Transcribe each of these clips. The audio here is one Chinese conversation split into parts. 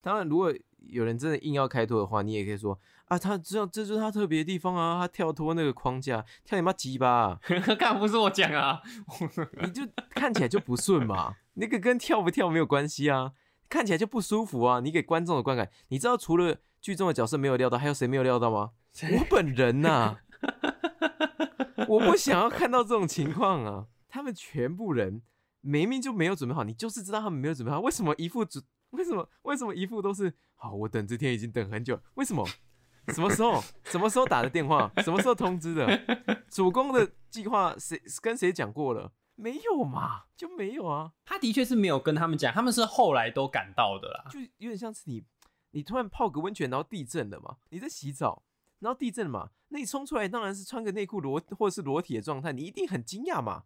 当然，如果有人真的硬要开脱的话，你也可以说啊，他知道这就是他特别的地方啊，他跳脱那个框架，跳你妈鸡巴、啊，看不是我讲啊，你就看起来就不顺嘛。那个跟跳不跳没有关系啊，看起来就不舒服啊。你给观众的观感，你知道除了剧中的角色没有料到，还有谁没有料到吗？我本人呐、我不想要看到这种情况啊。他们全部人明明就没有准备好，你就是知道他们没有准备好，为什么一副准？为什么为什么一副都是好？我等这天已经等很久，为什么？什么时候？什么时候打的电话？什么时候通知的？主攻的计划谁跟谁讲过了？没有嘛，就没有啊，他的确是没有跟他们讲，他们是后来都赶到的啦。就有点像是你，你突然泡个温泉，然后地震了嘛，你在洗澡，然后地震嘛，那你冲出来当然是穿个内裤裸或者是裸体的状态，你一定很惊讶嘛。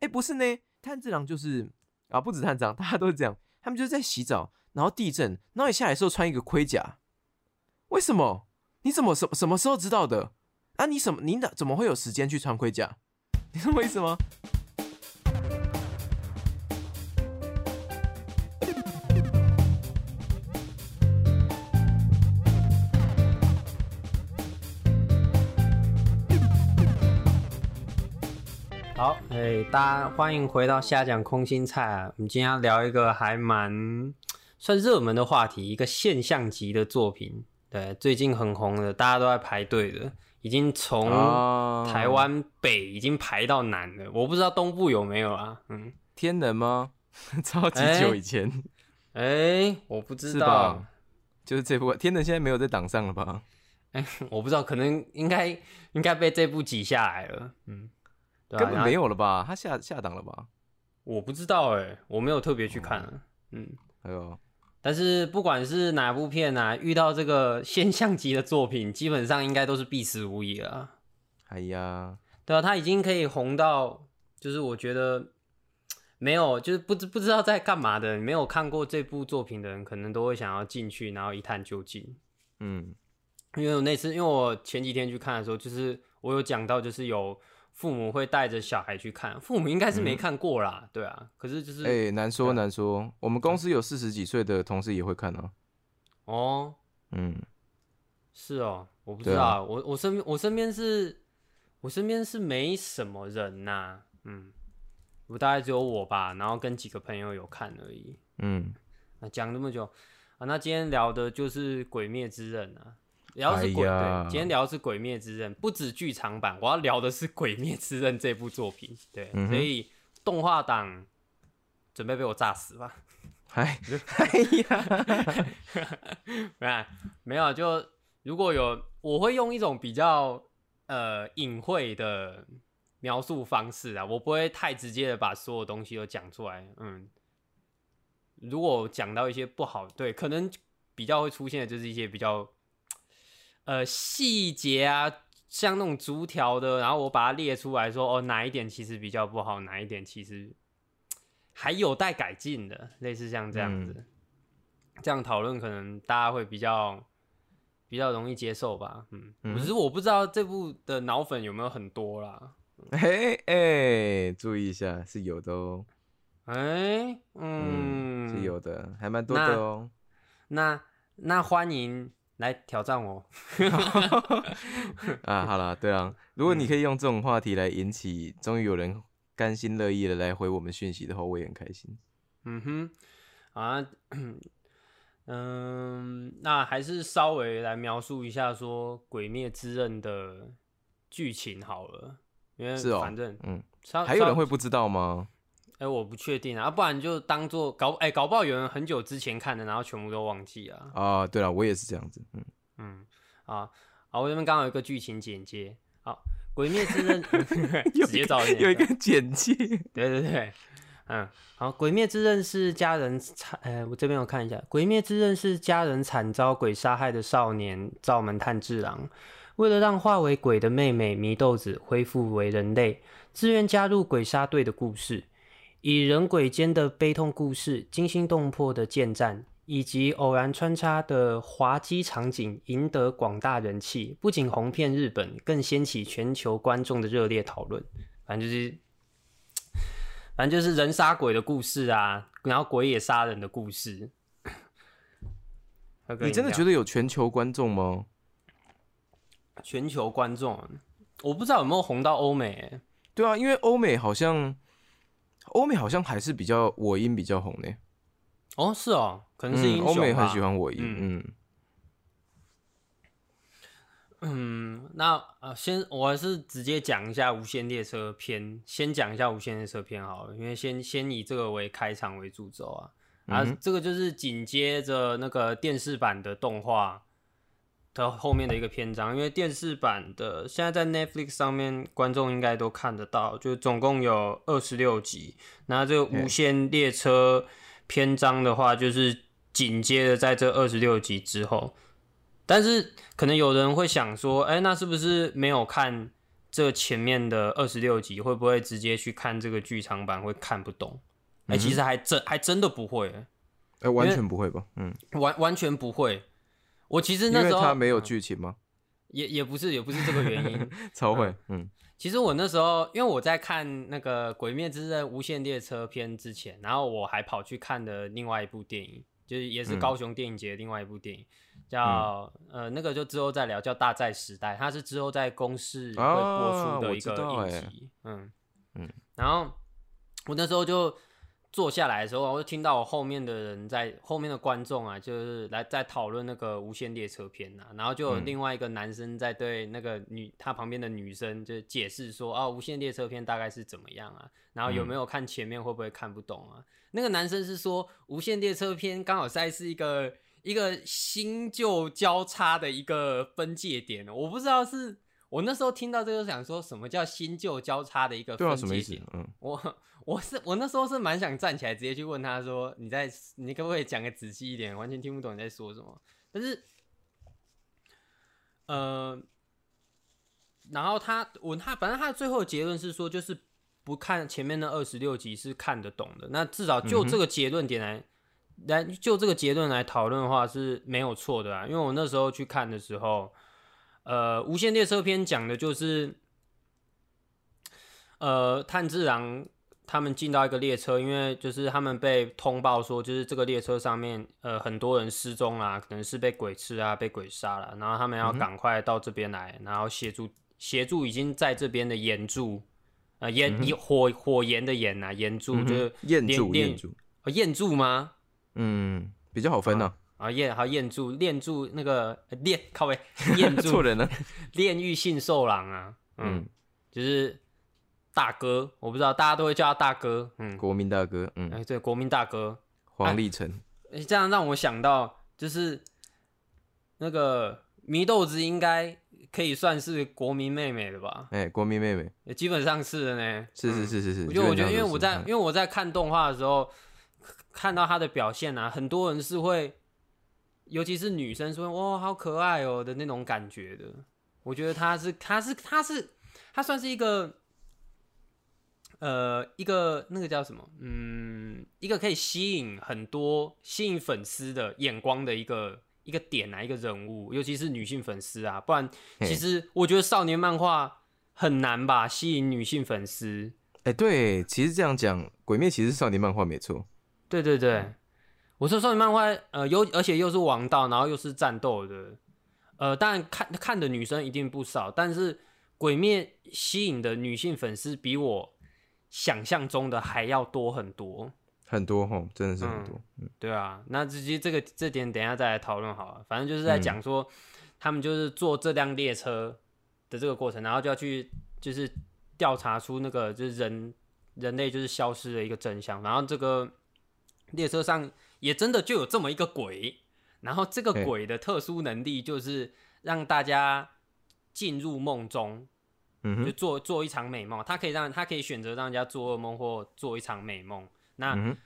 哎，不是呢，炭治郎就是啊，不止炭治郎，大家都是这样，他们就是在洗澡，然后地震，然后你下来时候穿一个盔甲，为什么？你怎么什什么时候知道的？啊，你什么？你哪怎么会有时间去穿盔甲？你懂我意思吗？好，哎、大家欢迎回到下讲空心菜啊！我们今天要聊一个还蛮算热门的话题，一个现象级的作品，对，最近很红的，大家都在排队的，已经从哦台湾北已经排到南了，我不知道东部有没有啊？嗯，天能吗？超级哎久以前、哎、我不知道吧，？就是这部天能现在没有在档上了吧？我不知道，可能应该应该被这部挤下来了，嗯，对啊根本没有，了吧？他下下档了吧？我不知道哎、我没有特别去看啊，嗯。还有但是不管是哪部片啊，遇到这个现象级的作品，基本上应该都是必死无疑了啊。哎呀，对啊，他已经可以红到，就是我觉得没有，就是不知不知道在干嘛的，没有看过这部作品的人，可能都会想要进去，然后一探究竟。嗯，因为我那次，因为我前几天去看的时候，就是我有讲到，就是有父母会带着小孩去看，父母应该是没看过啦，对啊。可是就是，哎、难说难说。我们公司有四十几岁的同事也会看啊。哦，嗯，是哦，我不知道，我我身边我身边是，我身边是没什么人呐、嗯，我大概只有我吧，然后跟几个朋友有看而已。嗯，那讲这么久啊，那今天聊的就是《鬼灭之刃》啊，聊的是鬼、哎呀对，今天聊的是《鬼灭之刃》，不止剧场版，我要聊的是《鬼灭之刃》这部作品。对，嗯所以动画党准备被我炸死吧。哎，哎呀，没有，没有，就如果有，我会用一种比较呃隐晦的描述方式啊，我不会太直接的把所有东西都讲出来。嗯，如果讲到一些不好，对，可能比较会出现的就是一些比较呃细节啊，像那种逐条的，然后我把它列出来说，哦，哪一点其实比较不好，哪一点其实还有待改进的，类似像这样子。这样讨论可能大家会比较比较容易接受吧。嗯，嗯只是我不知道这部的脑粉有没有很多啦。哎哎，注意一下，是有的哦。哎、嗯，嗯，是有的，还蛮多的哦。那那欢迎来挑战我。啊，好了，对啊，如果你可以用这种话题来引起，终于有人甘心乐意的来回我们讯息的话，我也很开心。嗯哼，啊，嗯，那还是稍微来描述一下说《鬼灭之刃》的剧情好了，因为是哦反正嗯，稍还有人稍会不知道吗？哎、我不确定啊，不然就当做搞哎、搞不好有人很久之前看的，然后全部都忘记啊。啊，对了，我也是这样子。嗯，嗯，啊，好，我这边刚好有一个剧情简介。好，《鬼灭之刃》直接找有一个简介。对对对，嗯，好，《鬼灭之刃》是家人惨，呃，我这边我看一下，《鬼灭之刃》是家人惨遭鬼杀害的少年灶门炭治郎，为了让化为鬼的妹妹祢豆子恢复为人类，自愿加入鬼杀队的故事。以人鬼间的悲痛故事、惊心动魄的剑战，以及偶然穿插的滑稽场景，赢得广大人气，不仅红遍日本，更掀起全球观众的热烈讨论。反正就是，反正就是人杀鬼的故事啊，然后鬼也杀人的故事。你真的觉得得有全球观众吗？全球观众，我不知道有没有红到欧美、欸？对啊，因为欧美好像欧美好像还是比较我音比较红呢。哦，是哦，可能是欧美很喜欢我音，嗯。嗯。嗯，那呃，先我还是直接讲一下无限列车篇，先讲一下无限列车篇好了，因为先先以这个为开场为主轴啊，啊，这个就是紧接着那个电视版的动画的后面的一个篇章，因为电视版的现在在 Netflix 上面观众应该都看得到，就总共有二十六集，那这个无限列车篇章的话，就是紧接着在这二十六集之后。但是可能有人会想说，哎、那是不是没有看这前面的二十六集，会不会直接去看这个剧场版会看不懂？哎、其实还真还真的不会、哎、完全不会吧？嗯，完完全不会。我其实那时候它没有嗯。剧情吗？也也不是也不是这个原因。超会，嗯。其实我那时候，因为我在看那个《鬼灭之刃：无限列车篇》之前，然后我还跑去看的另外一部电影，就是也是嗯。高雄电影节的另外一部电影，叫、呃那个就之后再聊，叫《大债时代》，它是之后在公视会播啊出的一个影欸。集，嗯。嗯。然后我那时候就坐下来的时候，我就听到我后面的人在后面的观众啊，就是来在讨论那个无限列车篇啊，然后就有嗯另外一个男生在对那个女他旁边的女生就解释说啊，无限列车篇大概是怎么样啊，然后有没有看前面会不会看不懂啊？那个男生是说无限列车篇刚好在是一个一个新旧交叉的一个分界点，我不知道是。我那时候听到这个，想说什么叫新旧交叉的一个对啊，分什么意思界点？？嗯，我我是我那时候是蛮想站起来直接去问他说：“你在你可不可以讲个仔细一点？完全听不懂你在说什么。”但是，呃，然后他我他反正他最后的结论是说，就是不看前面的二十六集是看得懂的。那至少就这个结论点来、来就这个结论来讨论的话是没有错的啊。因为我那时候去看的时候，呃，《无限列车篇》讲的就是。呃，炭治郎他们进到一个列车，因为就是他们被通报说，就是这个列车上面呃很多人失踪啦，可能是被鬼吃啊，被鬼杀了，然后他们要赶快到这边来，然后协助协助已经在这边的岩柱，呃岩、火火炎的岩呐、岩柱、嗯就是彦练练柱彦柱，呃焰柱吗？嗯，比较好分呢。啊焰好焰柱炼柱那个呃炼靠位焰柱错人了，炼狱性 兽狼啊，嗯，嗯，就是大哥，我不知道大家都会叫他大哥，嗯，国民大哥，嗯，哎、对，国民大哥，黄立成，哎这样让我想到，就是那个祢豆子应该可以算是国民妹妹了吧？哎，国民妹妹，也基本上是的呢。是是是是是。我觉得，我觉得，因为我在，因为为我在看动画的时候，看到她的表现啊，很多人是会，尤其是女生说“哇，好可爱哦”的那种感觉的。我觉得她是，她是，她是，她算是一个，呃，一个那个叫什么？嗯，一个可以吸引很多吸引粉丝的眼光的一个一个点啊，一个人物，尤其是女性粉丝啊。不然，其实我觉得少年漫画很难吧，吸引女性粉丝。哎，对，其实这样讲，《鬼灭》其实是少年漫画没错，对对对，我说少年漫画，呃，有而且又是王道，然后又是战斗的，呃，当然看看的女生一定不少，但是《鬼灭》吸引的女性粉丝比我想象中的还要多很多。很多吼，真的是很多。嗯对啊，那直接这个这点等一下再来讨论好了。反正就是在讲说，他们就是坐这辆列车的这个过程，然后就要去就是调查出那个就是人人类就是消失的一个真相。然后这个列车上也真的就有这么一个鬼，然后这个鬼的特殊能力就是让大家进入梦中，就嗯就，做做一场美梦。他可以让他可以选择让人家做噩梦或做一场美梦。那嗯，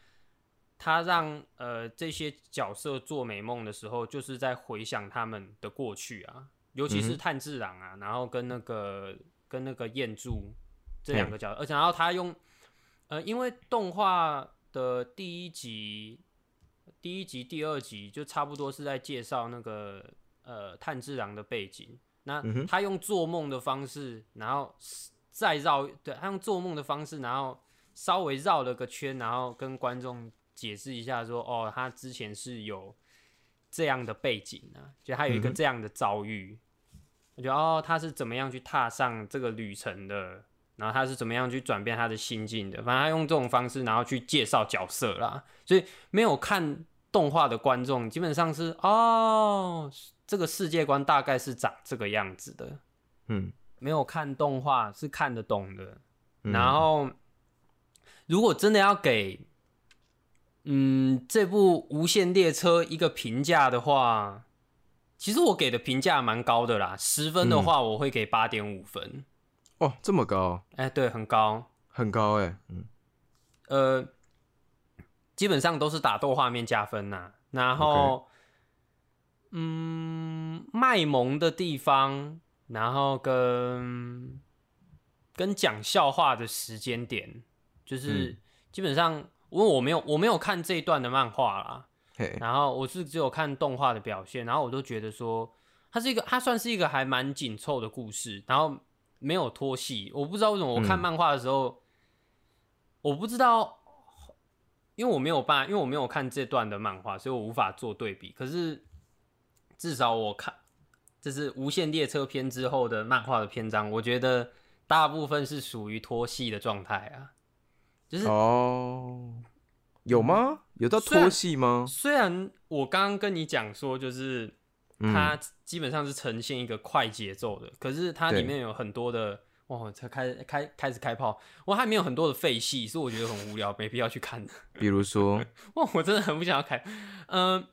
他让呃这些角色做美梦的时候，就是在回想他们的过去啊，尤其是炭治郎啊，然后跟那个跟那个彦柱这两个角色，而且然后他用呃，因为动画的第一集、第一集、第二集就差不多是在介绍那个呃炭治郎的背景，那他用做梦的方式，然后再绕，对他用做梦的方式，然后稍微绕了个圈，然后跟观众解释一下说，哦，他之前是有这样的背景啊，就他有一个这样的遭遇，我觉得哦，他是怎么样去踏上这个旅程的，然后他是怎么样去转变他的心境的，反正他用这种方式，然后去介绍角色啦，所以没有看动画的观众基本上是哦，这个世界观大概是长这个样子的，嗯，没有看动画是看得懂的，嗯。然后，如果真的要给，嗯，这部《无限列车》一个评价的话，其实我给的评价蛮高的啦。十分的话，我会给八点五分。哦，这么高，哎、对，很高。很高哎，嗯。呃，基本上都是打斗画面加分呐、然后嗯，卖萌的地方，然后跟跟讲笑话的时间点，就是、嗯基本上，因为我没有我没有看这一段的漫画啦，嘿，然后我是只有看动画的表现，然后我都觉得说，它是一个，它算是一个还蛮紧凑的故事，然后没有拖戏。我不知道为什么我看嗯漫画的时候，我不知道，因为我没有办，因为我没有看这段的漫画，所以我无法做对比。可是至少我看，这是《无限列车篇》之后的漫画的篇章，我觉得大部分是属于拖戏的状态啊，就是哦，有吗？有到虽然拖戏吗？虽然我刚刚跟你讲说，就是嗯它基本上是呈现一个快节奏的，可是它里面有很多的哇，才开开开始开炮，我还没有很多的废戏，是我觉得很无聊，没必要去看的。比如说，哇，我真的很不想要看。嗯、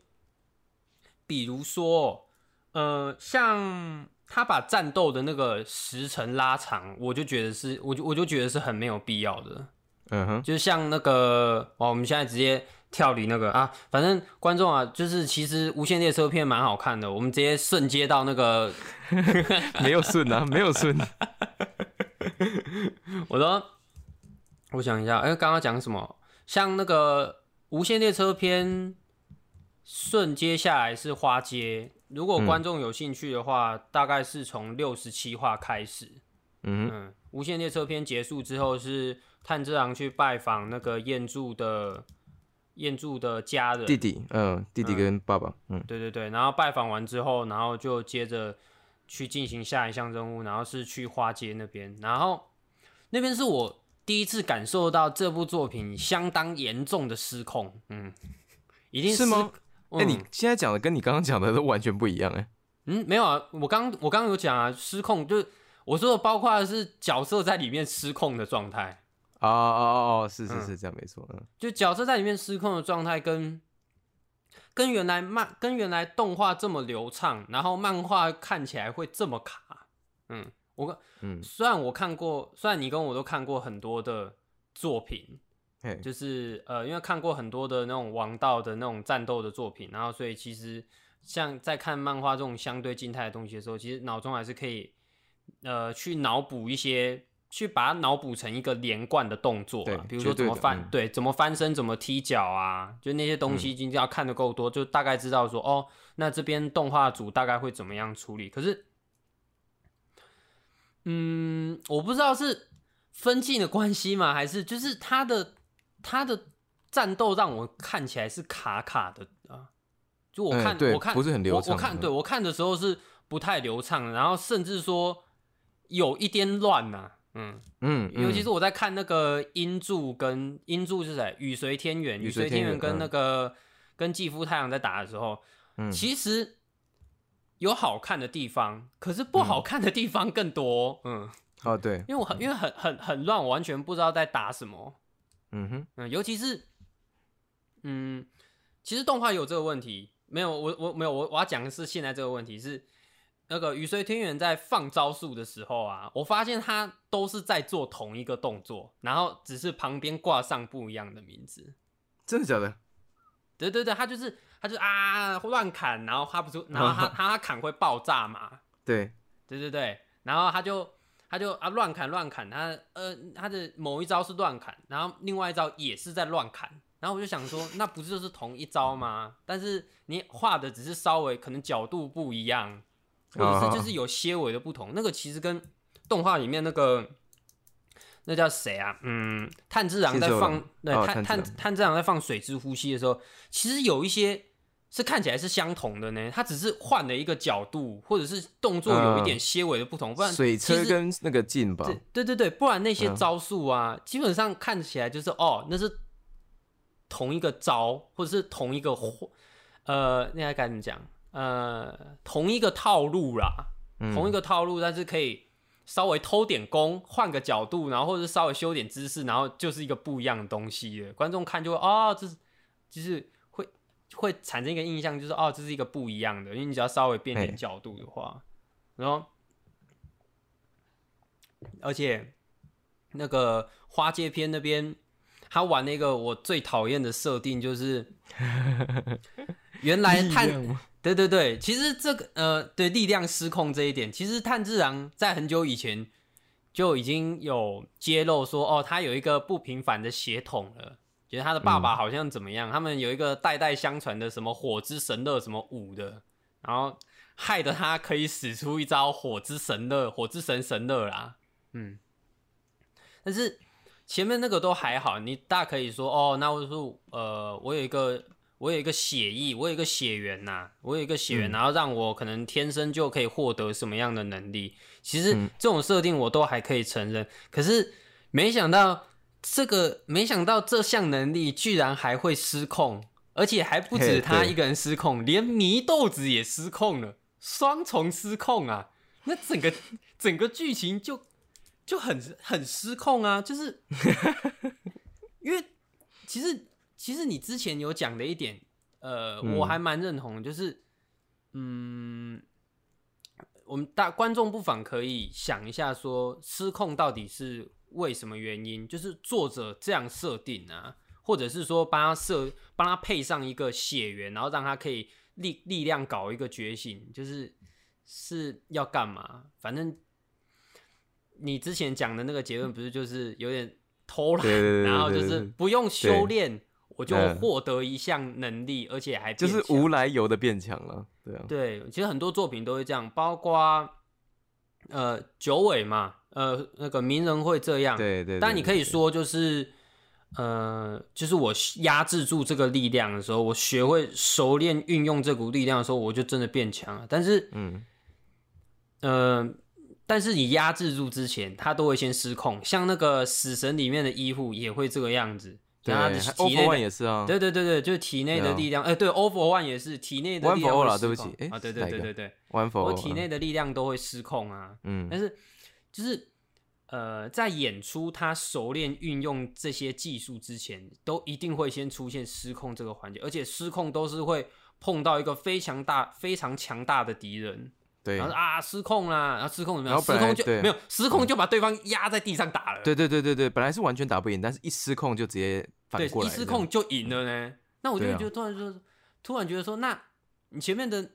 比如说，呃，像他把战斗的那个时程拉长，我就觉得是，我就我就觉得是很没有必要的。嗯哼，就像那个，哦，我们现在直接跳离那个啊，反正观众啊，就是其实《无限列车片》蛮好看的，我们直接瞬接到那个，没有顺啊，没有顺，我说，我想一下，哎、刚刚讲什么？像那个《无限列车篇》，顺接下来是花街，如果嗯。观众有兴趣的话，大概是从六十七话开始。嗯无限列车篇》结束之后是炭治郎去拜访那个彦柱的彦柱的家人，弟弟，嗯，弟弟跟爸爸，嗯。对对对，然后拜访完之后，然后就接着去进行下一项任务，然后是去花街那边，然后那边是我第一次感受到这部作品相当严重的失控，嗯，一定是吗？嗯、哎，你现在讲的跟你刚刚讲的都完全不一样，哎，嗯没有啊，我刚我刚刚有讲啊，失控就是我说的，包括的是角色在里面失控的状态。哦哦哦哦，是是嗯。是这样，没错，嗯。就角色在里面失控的状态跟跟原来漫跟原来动画这么流畅，然后漫画看起来会这么卡。嗯，我跟嗯，虽然我看过，虽然你跟我都看过很多的作品，嘿，就是呃，因为看过很多的那种王道的那种战斗的作品，然后所以其实像在看漫画这种相对静态的东西的时候，其实脑中还是可以呃去脑补一些，去把它脑补成一个连贯的动作对啊，比如说怎么翻，嗯对，怎么翻身，怎么踢脚啊，就那些东西，已经要看的够多，就大概知道说哦，那这边动画组大概会怎么样处理。可是，嗯，我不知道是分镜的关系吗？还是就是他的他的战斗让我看起来是卡卡的啊？就我看，嗯我看不是很流畅我我看，嗯对我看的时候是不太流畅，然后甚至说有一点乱呐、嗯，嗯，尤其嗯是我在看那个音柱跟音柱是谁？雨随天元，雨雨随天元随天元跟嗯那个、跟继父太阳在打的时候，嗯其实有好看的地方，可是不好看的地方更多。嗯，哦对，因为我很因为很很很乱，我完全不知道在打什么。嗯哼，嗯，尤其是嗯，其实动画有这个问题，没有我我没有我我要讲的是现在这个问题是。那个雨随天元在放招数的时候啊，我发现他都是在做同一个动作，然后只是旁边挂上不一样的名字。真的假的？对对对，他就是他就啊乱砍，然后他不是，然后他他他砍会爆炸嘛？对，对对对，然后他就他就啊乱砍乱砍，他呃他的某一招是乱砍，然后另外一招也是在乱砍，然后我就想说，那不是就是同一招吗？但是你画的只是稍微可能角度不一样，或者是就是有些微的不同，那个其实跟动画里面那个那叫谁啊？嗯，炭治郎在放对炭炭炭治郎在放水之呼吸的时候，其实有一些是看起来是相同的呢？它只是换了一个角度，或者是动作有一点些微的不同，不然水车跟那个劲吧，对对对对，不然那些嗯招数啊，基本上看起来就是哦，那是同一个招，或者是同一个或呃，那该该怎么讲？呃，同一个套路啦，嗯同一个套路，但是可以稍微偷点功，换个角度，然后或者是稍微修点姿势，然后就是一个不一样的东西了。观众看就会哦，这是就是会会产生一个印象，就是哦，这是一个不一样的，因为你只要稍微变点角度的话，然后而且那个花界篇那边，他玩那个我最讨厌的设定就是，原来 力探量吗？对对对，其实这个呃，对力量失控这一点，其实炭治郎在很久以前就已经有揭露说，哦，他有一个不平凡的血统了，觉得他的爸爸好像怎么样，他们有一个代代相传的什么火之神乐什么舞的，然后害得他可以使出一招火之神乐，火之神神乐啦，嗯，但是前面那个都还好，你大可以说，哦，那我说，呃，我有一个。我有一个血裔，我有一个血缘呐、我有一个血缘，嗯然后让我可能天生就可以获得什么样的能力。其实嗯这种设定我都还可以承认，可是没想到这个，没想到这项能力居然还会失控，而且还不止他一个人失控，连祢豆子也失控了，双重失控啊！那整个 整个剧情就就很很失控啊，就是 因为其实其实你之前有讲的一点，呃，嗯我还蛮认同，就是嗯，我们大观众不妨可以想一下说失控到底是为什么原因？就是作者这样设定啊，或者是说帮他设帮他配上一个血缘，然后让他可以力力量搞一个觉醒，就是是要干嘛？反正你之前讲的那个结论不是就是有点偷懒，然后就是不用修炼。我就嗯获得一项能力，而且还就是无来由的变强了，对啊，对，其实很多作品都会这样，包括呃九尾嘛，呃那个鸣人会这样。对对。但你可以说就是呃，就是我压制住这个力量的时候，我学会熟练运用这股力量的时候，我就真的变强了。但是嗯，呃，但是你压制住之前，他都会先失控，像那个死神里面的医护也会这个样子，对他体内 One 也是啊，对对对对，就是体内的力量，哎、对，Over One 也是体内的 One 力 for 量对不起诶啊，对对对对对，，One for 我体内的力量都会失控啊。嗯但是就是呃，在演出他熟练运用这些技术之前，都一定会先出现失控这个环节，而且失控都是会碰到一个非常大、非常强大的敌人，对然后啊失控啦，然后失控怎么样？失控就没有失控就把对方压在地上打了。对对对对对，本来是完全打不赢，但是一失控就直接反对，过来，一失控就赢了呢。那我就对啊觉得突然说，突然觉得说，那你前面的，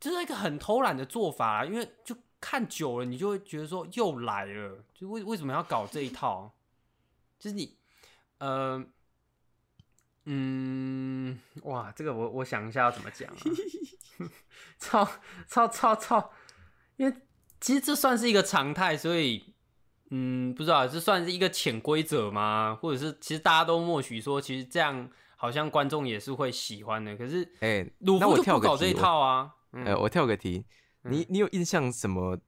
这是一个很偷懒的做法啊，因为就看久了，你就会觉得说又来了，就为为什么要搞这一套？就是你，呃，嗯，哇，这个我我想一下要怎么讲啊，操操操操，因为其实这算是一个常态，所以。嗯，不知道这算是一个潜规则吗？或者是其实大家都默许说，其实这样好像观众也是会喜欢的。可是哎，鲁夫就不搞这一套啊。嗯呃，我跳个题，你嗯你有印象什么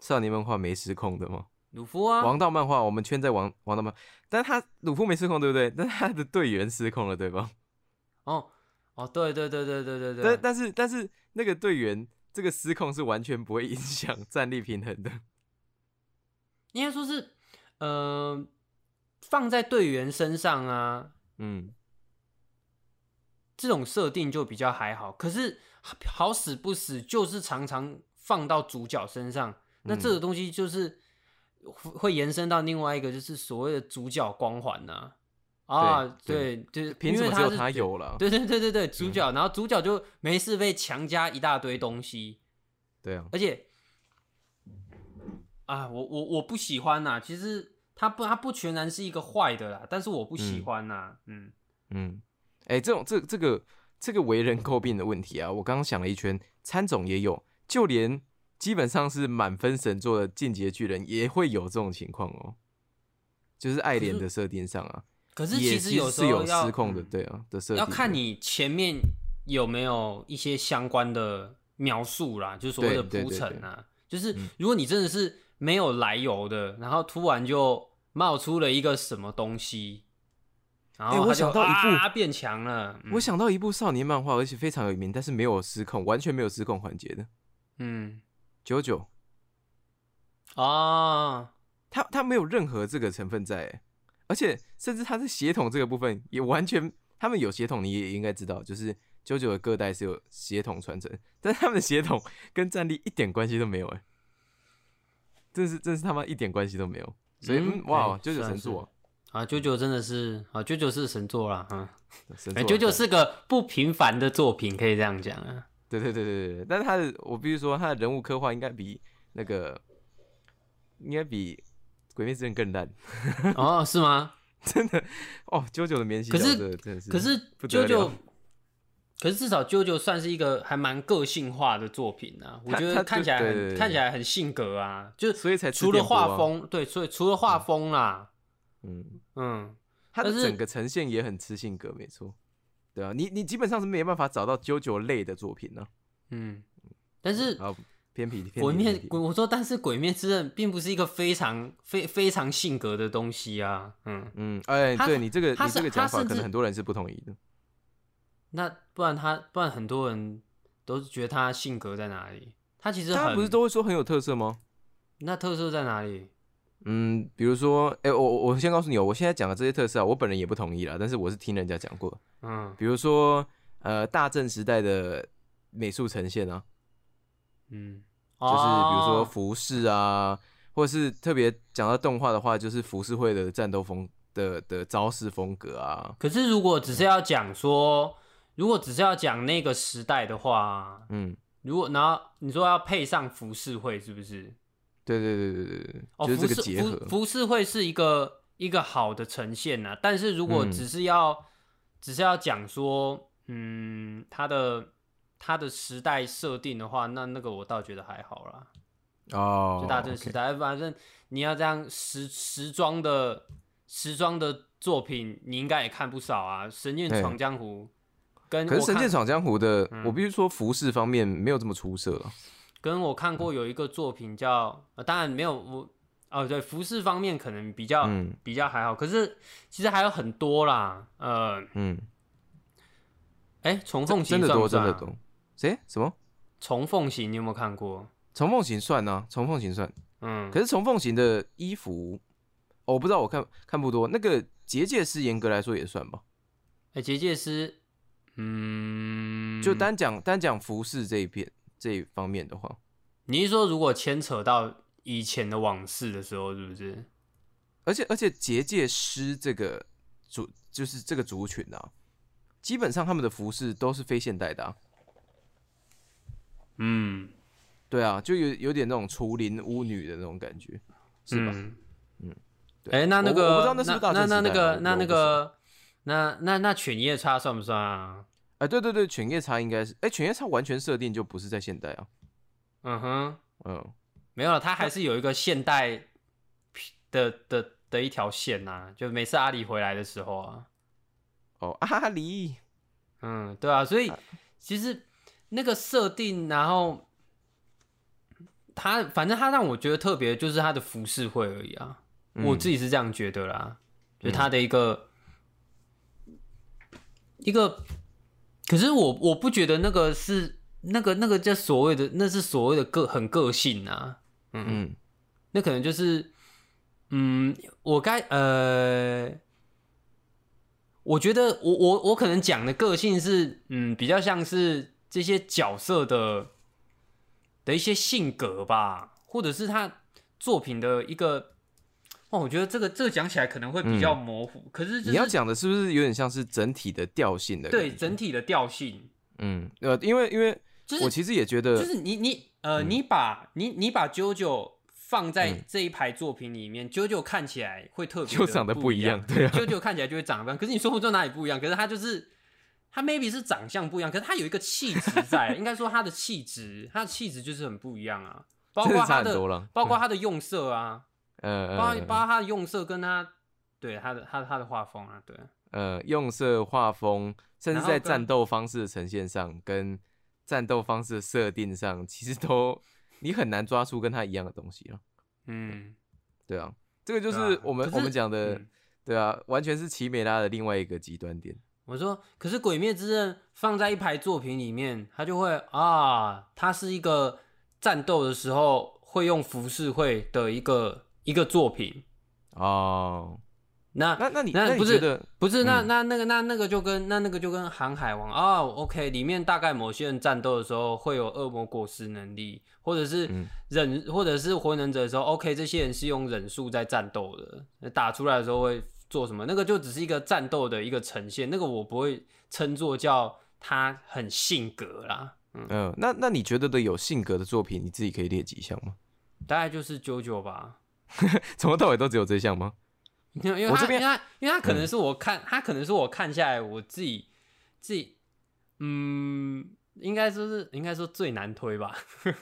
少年漫画没失控的吗？鲁夫啊，王道漫画我们圈在王王道漫，但他鲁夫没失控，对不对？但他的队员失控了，对吧？哦哦，对对对对对对对，但但是但是那个队员这个失控是完全不会影响 战力平衡的。应该说是，呃，放在队员身上啊，嗯，这种设定就比较还好。可是好死不死，就是常常放到主角身上，那这个东西就是会会延伸到另外一个，就是所谓的主角光环呐、啊。对对，就是凭什因为是么只有他有了？对对对对对，主角，然后主角就没事被强加一大堆东西，对啊，而且啊，我我我不喜欢呐。其实他不他不全然是一个坏的啦，但是我不喜欢呐。嗯嗯，哎、这种这这个这个为人诟病的问题啊，我刚刚想了一圈，参总也有，就连基本上是满分神作的进阶巨人也会有这种情况哦，就是爱莲的设定上啊，可是也其实有时是有候失控的，嗯对啊的设定，要看你前面有没有一些相关的描述啦，就是所谓的铺陈啊。就是嗯如果你真的是没有来由的，然后突然就冒出了一个什么东西，然哎我想到一部啊变强了，嗯。我想到一部少年漫画，而且非常有名，但是没有失控，完全没有失控环节的嗯。九九，啊，他他没有任何这个成分在欸，而且甚至他在血统这个部分也完全，他们有血统你也应该知道，就是九九的各代是有血统传承，但是他们的血统跟战力一点关系都没有哎，真是真是他妈一点关系都没有，所以嗯嗯哇哎，九九神作啊，九九真的是啊，九九是神作啦，啊，哎九九对是个不平凡的作品，可以这样讲啊。对对对对对，但是他的我必须说，他的人物刻画应该比那个应该比《鬼灭之刃》更烂，哦，是吗？真的哦。九九的免洗可是真的是，可是不得九九，可是至少九九算是一个还蛮个性化的作品啊，我觉得看起来看起来很性格啊，就所以才吃除了画，风，对，所以除了画风啦，嗯，嗯，他的但是整个呈现也很吃性格，没错。对啊，你你基本上是没办法找到九九类的作品呢、嗯，但是啊。偏僻，偏僻鬼面鬼，我说，但是鬼面之刃并不是一个非常非非常性格的东西啊，嗯，嗯，哎，他对你这个你这个讲法，可能很多人是不同意的。那不然他不然很多人都是觉得他性格在哪里？他其实很大家不是都会说很有特色吗？那特色在哪里？嗯，比如说，哎、我我我先告诉你哦，我现在讲的这些特色啊，我本人也不同意啦，但是我是听人家讲过。嗯。比如说，呃，大正时代的美术呈现啊，嗯，就是比如说哦。服饰啊，或者是特别讲到动画的话，就是浮世绘的战斗风的的招式风格啊，可是如果只是要讲说，如果只是要讲那个时代的话，嗯，如果然后你说要配上浮世绘，是不是？对对对对对对，哦，就是这浮世个结合。浮，浮世绘是一个一个好的呈现呐、但是如果嗯。只是要、只是要讲说，嗯，它的它的时代设定的话，那那个我倒觉得还好啦。哦，就大正时代，反正你要这样时时装的时装的作品，你应该也看不少啊，《神剑对。闯江湖》跟可是《神剑闯江湖》的，嗯。我必须说服饰方面没有这么出色。了。跟我看过有一个作品叫，呃、当然没有我哦，对，服饰方面可能比较、嗯比较还好，可是其实还有很多啦，呃，嗯，哎，重凤行真的多？真的多。谁？什么？重凤行你有没有看过？重凤行算呢、重凤行算。嗯，可是重凤行的衣服，哦我不知道，我看看不多。那个结界师严格来说也算吧，哎，结界师，嗯，就单讲单讲服饰这一片这一方面的话，你是说如果牵扯到以前的往事的时候，是不是？而且而且结界师这个族就是这个族群啊，基本上他们的服饰都是非现代的、啊。嗯，对啊，就有有点那种除林巫女的那种感觉，是吧？嗯嗯哎、那那我个，那那那个那那个那那那犬夜叉算不算啊？哎、对对对，犬夜叉应该是，哎、犬夜叉完全设定就不是在现代啊，嗯哼，嗯，没有了，它还是有一个现代的的的一条线呐、就每次阿里回来的时候啊，哦，阿离，嗯，对啊，所以其实那个设定，然后他反正他让我觉得特别，就是他的服饰会而已啊，我嗯自己是这样觉得啦，就他的一个、一个，可是我我不觉得那个是那个那个叫所谓的那是所谓的个很个性啊，嗯嗯那可能就是，嗯，我该呃，我觉得我我我可能讲的个性是，嗯，比较像是这些角色的的一些性格吧，或者是他作品的一个。哦，我觉得这个这个讲起来可能会比较模糊，可是、就是、你要讲的是不是有点像是整体的调性的？对，整体的调性，嗯，呃，因为因为就是我其实也觉得，就是你你呃，你把你你把九九放在嗯这一排作品里面，九九看起来会特别就长得不不一样对啊九九看起来就会长得不一样。可是你说不出哪里不一样，可是他就是他 maybe 是长相不一样，可是他有一个气质在，应该说他的气质，他的气质就是很不一样啊，包括他的包括他的用色啊，呃，包包括他的用色跟他对他的他他的画风啊，对，呃用色、画风，甚至在战斗方式的呈现上，跟战斗方式的设定上，其实都你很难抓出跟他一样的东西了。嗯，对啊，这个就是我们、我们讲的，嗯对啊，完全是奇美拉的另外一个极端点。我说，可是《鬼灭之刃》放在一排作品里面，它就会啊，它是一个战斗的时候会用浮世绘的一个一个作品。哦，那那那你那不是你觉得不是那嗯那那个那那个就跟那那个就跟航海王啊，OK，里面大概某些人战斗的时候会有恶魔果实能力，或者是嗯忍、或者是火影忍者的时候，OK，这些人是用忍术在战斗的，打出来的时候会做什么？那个就只是一个战斗的一个呈现，那个我不会称作叫他很性格啦，嗯、那那你觉得的有性格的作品，你自己可以列几项吗？大概就是九九吧。从头到尾都只有这项吗？因为因为他因为他因为他可能嗯是我看，他可能是我看下来我自己自己，嗯，应该说是应该说最难推吧，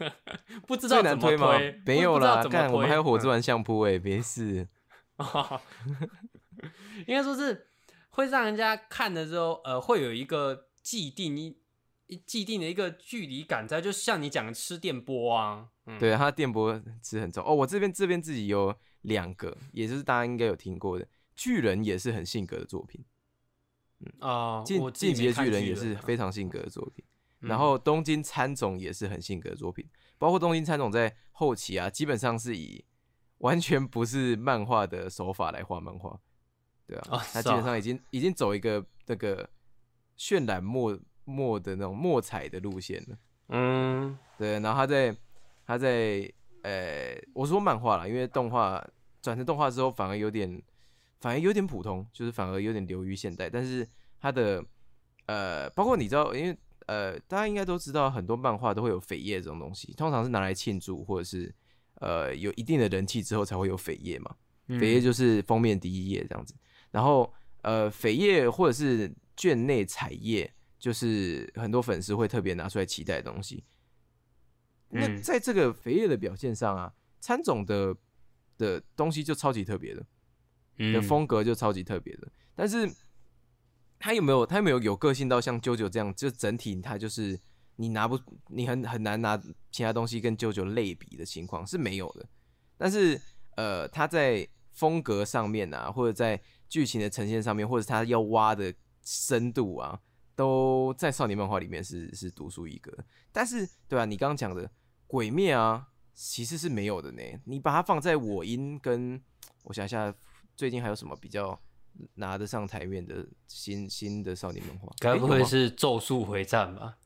不知道最难怎么吗？推没有啦，我们还有火之丸，相扑哎，别是哦 应该说是会让人家看的时候，呃，会有一个既定一一既定的一个距离感在，就像你讲的吃电波啊，嗯，对他电波吃很重哦。我这边这边自己有两个，也就是大家应该有听过的，巨人也是很性格的作品，哦，进我自己进击的巨人也是啊非常性格的作品。嗯然后东京参总也是很性格的作品，包括东京参总在后期啊，基本上是以完全不是漫画的手法来画漫画，对啊，哦他基本哦上已经已经走一个那个渲染墨墨的那种墨彩的路线了，嗯。对，然后他在他在呃，我说漫画了，因为动画转成动画之后反而有点反而有点普通，就是反而有点流于现代，但是他的呃，包括你知道，因为呃，大家应该都知道，很多漫画都会有扉页这种东西，通常是拿来庆祝或者是呃有一定的人气之后才会有扉页嘛。嗯。扉页就是封面第一页这样子，然后呃，扉页或者是卷内彩页，就是很多粉丝会特别拿出来期待的东西。那嗯。在这个肥叶的表现上啊，参总的的东西就超级特别的，的嗯。风格就超级特别的，但是他有没有他有没有有个性到像啾啾这样，就整体他就是你拿不你很很难拿其他东西跟啾啾类比的情况是没有的，但是呃他在风格上面啊，或者在剧情的呈现上面，或者他要挖的深度啊，都在少年漫画里面是是独树一格。但是对啊，你刚刚讲的鬼灭啊，其实是没有的呢。你把它放在我音跟我想一下，最近还有什么比较拿得上台面的新新的少年漫画？该不会是咒术回战吧？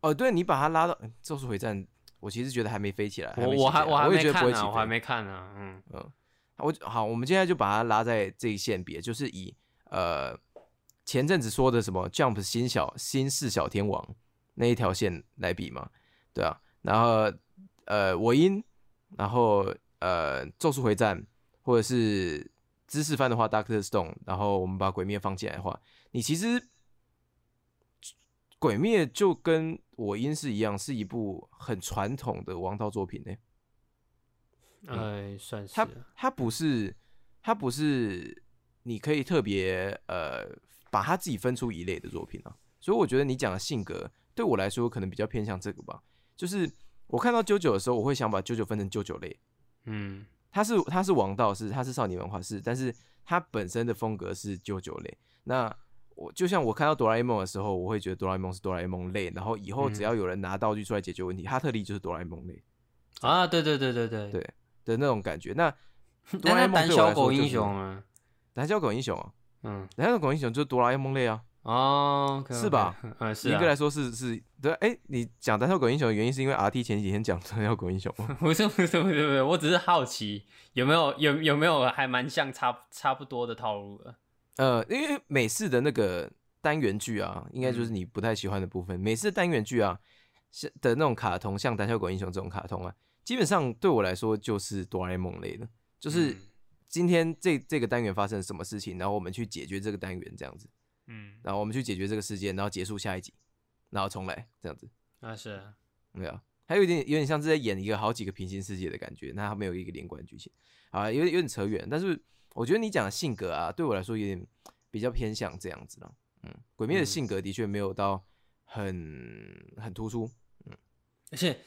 哦，对你把它拉到《咒术回战》，我其实觉得还没飞起来，我我还我还没看呢。我还没看呢。嗯嗯，我好，我们现在就把它拉在这一线别，就是以呃前阵子说的什么 Jump 新小新四小天王那一条线来比嘛，对啊，然后呃我因，然后呃咒术回战，或者是知识番的话 Doctor Stone，然后我们把鬼灭放进来的话，你其实鬼灭就跟我音是一样，是一部很传统的王道作品呢、哎，算是它它不是它不是你可以特别呃把他自己分出一类的作品啊，所以我觉得你讲的性格对我来说可能比较偏向这个吧，就是我看到九九的时候，我会想把九九分成九九类，嗯。他是他是王道是他是少年文化是，但是他本身的风格是九九类。那我就像我看到哆啦 A 梦的时候，我会觉得哆啦 A 梦是哆啦 A 梦类，然后以后只要有人拿道具出来解决问题，哈特利就是哆啦 A 梦类。啊，对对对对对。对的那种感觉。那 哆那啦 A 梦那胆对我来小狗英雄啊，胆小狗英雄啊，嗯胆小鬼英雄就是哆啦 A 梦类啊，哦是吧？嗯，是啊严格，来说是是对。哎、你讲胆小狗英雄的原因是因为 RT 前几天讲胆小狗英雄吗？不是不是不是不是，我只是好奇有没有有有没有还蛮像差差不多的套路的。呃，因为美式的那个单元剧啊，应该就是你不太喜欢的部分。美式单元剧啊，像的那种卡通，像胆小狗英雄这种卡通啊，基本上对我来说就是哆啦 A 梦类的，就是嗯今天这这个单元发生了什么事情，然后我们去解决这个单元这样子，嗯，然后我们去解决这个事件，然后结束下一集，然后重来这样子。那是啊没有，还有一点有点像是在演一个好几个平行世界的感觉，那它没有一个连贯剧情，啊，有点有点扯远。但是我觉得你讲的性格啊，对我来说有点比较偏向这样子了。嗯，鬼灭的嗯性格的确没有到很很突出。嗯而且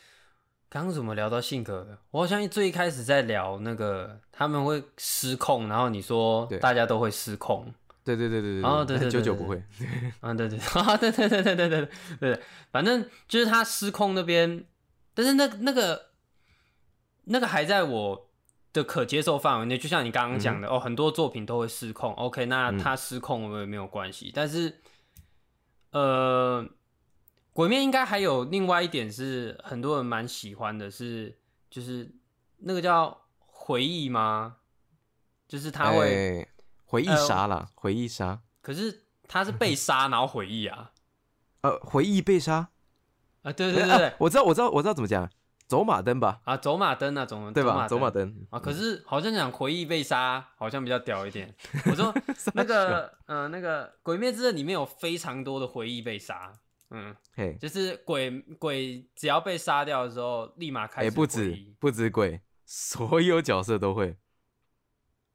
刚怎么聊到性格的？我好像最一开始在聊那个他们会失控，然后你说大家都会失控。对对对对对，哦对对，九九不会，嗯 对对。啊对 对对对对对对，反正就是他失控那边，但是那那个那个还在我的可接受范围内，就像你刚刚讲的、哦，很多作品都会失控，OK，那他失控我也没有关系，但是呃，鬼面应该还有另外一点是很多人蛮喜欢的是，就是那个叫回忆吗？就是他会，哎回忆呃杀啦，回忆杀。可是他是被杀然后回忆啊。呃，回忆被杀。啊，对对对对，啊 我知道，我知道，我知道怎么讲，走马灯吧，啊，走马灯那种，对吧？走马灯灯啊，可是好像讲回忆被杀，好像比较屌一点。我说 那个，呃，那个《鬼灭之刃》里面有非常多的回忆被杀，嗯，嘿，就是鬼鬼只要被杀掉的时候，立马开哎，始回不止不止鬼，所有角色都会，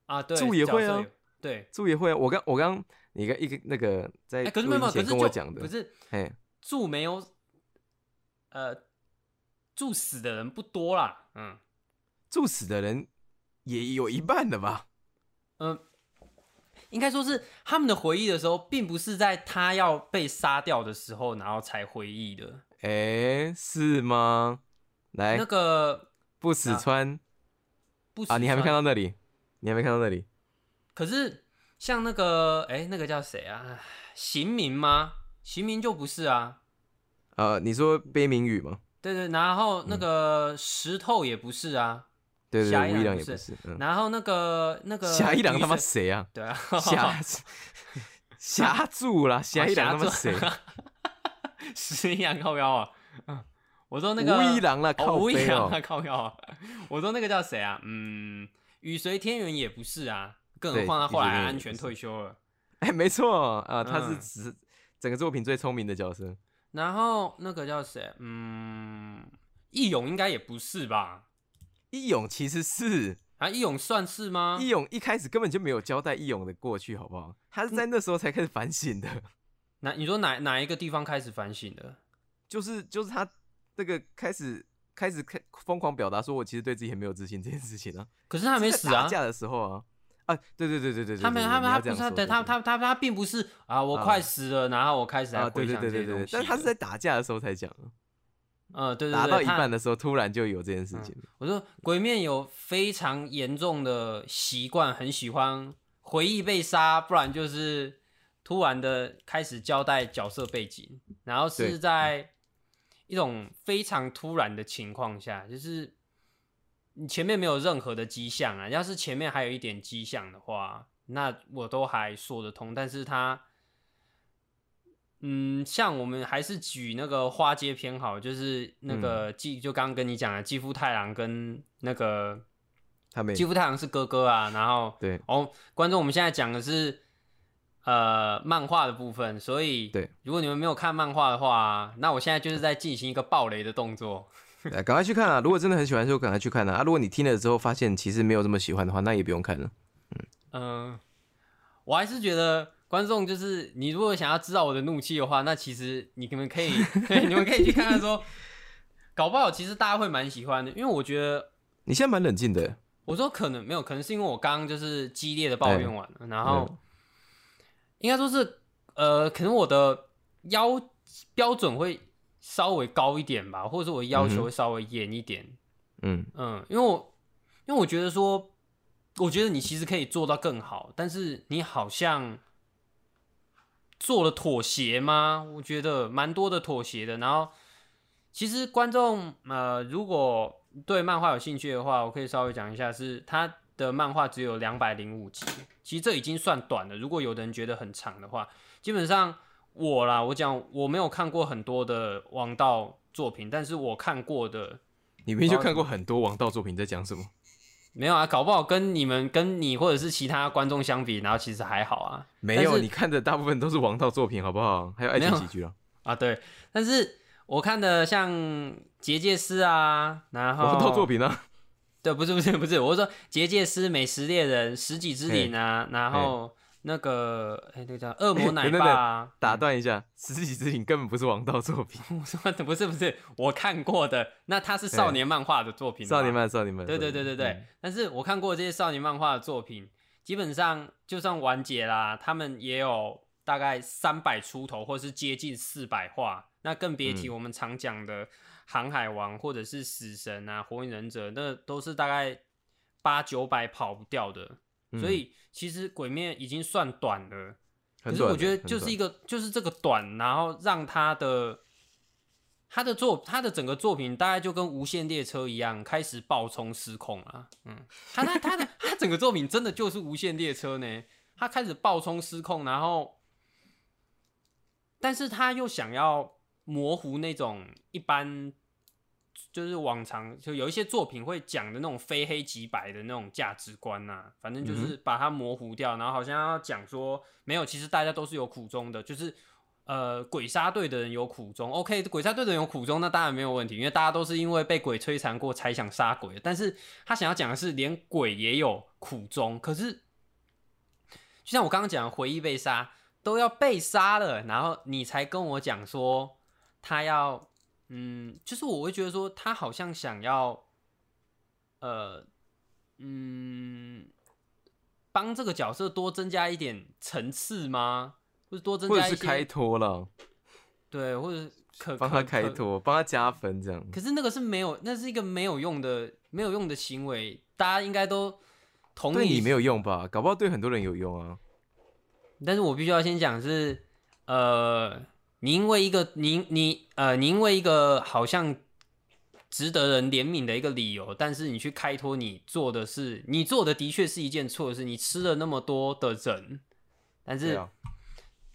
啊，对，柱也会啊角色有，对，柱也会啊。我刚我刚你个一个那个在哎，可是没有没有，可录音前是跟我讲的不，是嘿，柱没有，呃，柱死的人不多啦，嗯柱死的人也有一半的吧？嗯。应该说是他们的回忆的时候，并不是在他要被杀掉的时候，然后才回忆的。哎，是吗？来那，个不死川不死啊，你还没看到？那里？你还没看到那里？可是像那个，哎、那个叫谁啊？刑明吗？刑明就不是啊。呃，你说悲鸣雨吗？对对，然后那个石头也不是啊。对对对，侠一郎也不是，嗯，然后那个那个侠一郎他妈谁啊？对啊，侠侠柱啦，侠一郎他妈谁？石一郎靠腰啊。嗯我说那个无一郎啦，哦，靠背哦无一郎啊，。靠腰啊。我说那个叫谁啊？嗯，雨随天元也不是啊，更何对况他后来安全退休了。哎，没错啊，他是嗯只整个作品最聪明的角色。然后那个叫谁？嗯，义勇应该也不是吧？义勇其实是啊，义勇算是吗？义勇一开始根本就没有交代义勇的过去，好不好？他是在那时候才开始反省的，哪你说哪哪一个地方开始反省的？就是就是他那个开始开始开疯狂表达说我其实对自己很没有自信这件事情啊。可是他没是死啊，打架的时候啊啊，对对对对对对，他没对他他不是他他他他他并不是啊，我快死了，然后我开始来啊，对回想对对对对，这些东西但是他是在打架的时候才讲的，呃对对对打到一半的时候突然就有这件事情。我说鬼面有非常严重的习惯，很喜欢回忆被杀，不然就是突然的开始交代角色背景，然后是在一种非常突然的情况下，就是你前面没有任何的迹象啊，要是前面还有一点迹象的话，那我都还说得通，但是他。嗯，像我们还是举那个花街偏好，就是那个嗯继、就刚刚跟你讲的继父太郎跟那个他没继父太郎是哥哥啊，然后对哦，观众我们现在讲的是呃漫画的部分，所以对，如果你们没有看漫画的话，那我现在就是在进行一个暴雷的动作。哎赶快去看啊！如果真的很喜欢，就赶快去看啊！啊，如果你听了之后发现其实没有这么喜欢的话，那也不用看了。嗯、我还是觉得观众就是你如果想要知道我的怒气的话，那其实你们可以对 你们可以去看看说，搞不好其实大家会蛮喜欢的，因为我觉得你现在蛮冷静的，我说可能没有，可能是因为我刚刚就是激烈的抱怨完了，然后嗯应该说是呃，可能我的要标准会稍微高一点吧，或者是我的要求会稍微严一点，嗯，嗯，因为我因为我觉得说，我觉得你其实可以做到更好，但是你好像做了妥协吗？我觉得蛮多的妥协的。然后，其实观众呃，如果对漫画有兴趣的话，我可以稍微讲一下，是他的漫画只有两百零五集，其实这已经算短了。如果有的人觉得很长的话，基本上我啦，我讲我没有看过很多的王道作品，但是我看过的。你明明就看过很多王道作品，在讲什么？没有啊，搞不好跟你们、跟你或者是其他观众相比，然后其实还好啊。没有，你看的大部分都是王道作品，好不好？还有爱情喜剧啊，啊，对，但是我看的像《结界师》啊，然后王道作品啊，对，不是不是不是，我是说《结界师》《美食猎人》《十几之灵》啊，然后那个哎、那个叫恶魔 奶爸、啊，打断一下，《十几之影》根本不是王道作品，我说的不是不是我看过的，那它是少年漫画的作品，少年。漫，少年漫。对对对对对，嗯但是我看过这些少年漫画的作品，基本上就算完结啦，他们也有大概三百出头，或是接近四百话，那更别提嗯我们常讲的《航海王》或者是《死神》啊，《火影忍者》，那都是大概八九百跑不掉的。嗯所以其实《鬼灭》已经算短了，可是我觉得就是一个就是这个短，然后让他的他的作他的整个作品大概就跟《无限列车》一样，开始爆冲失控了。嗯，他他他的他整个作品真的就是《无限列车》呢，他开始爆冲失控，然后，但是他又想要模糊那种一般。就是往常就有一些作品会讲的那种非黑即白的那种价值观呐、反正就是把它模糊掉，然后好像要讲说没有，其实大家都是有苦衷的，就是呃鬼杀队的人有苦衷，OK，鬼杀队的人有苦衷，那当然没有问题，因为大家都是因为被鬼摧残过才想杀鬼的，但是他想要讲的是连鬼也有苦衷，可是就像我刚刚讲的回忆被杀都要被杀了，然后你才跟我讲说他要。嗯，就是我会觉得说，他好像想要，呃，嗯，帮这个角色多增加一点层次吗？或者多增加一些或者是开脱了，对，或者可帮他开脱，帮他加分这样。可是那个是没有，那是一个没有用的、没有用的行为，大家应该都同意。对你没有用吧？搞不好对很多人有用啊。但是我必须要先讲是，呃，你因为一个你你呃，你因为一个好像值得人怜悯的一个理由，但是你去开脱你做的是，你做的的确是一件错事，你吃了那么多的人，但是啊，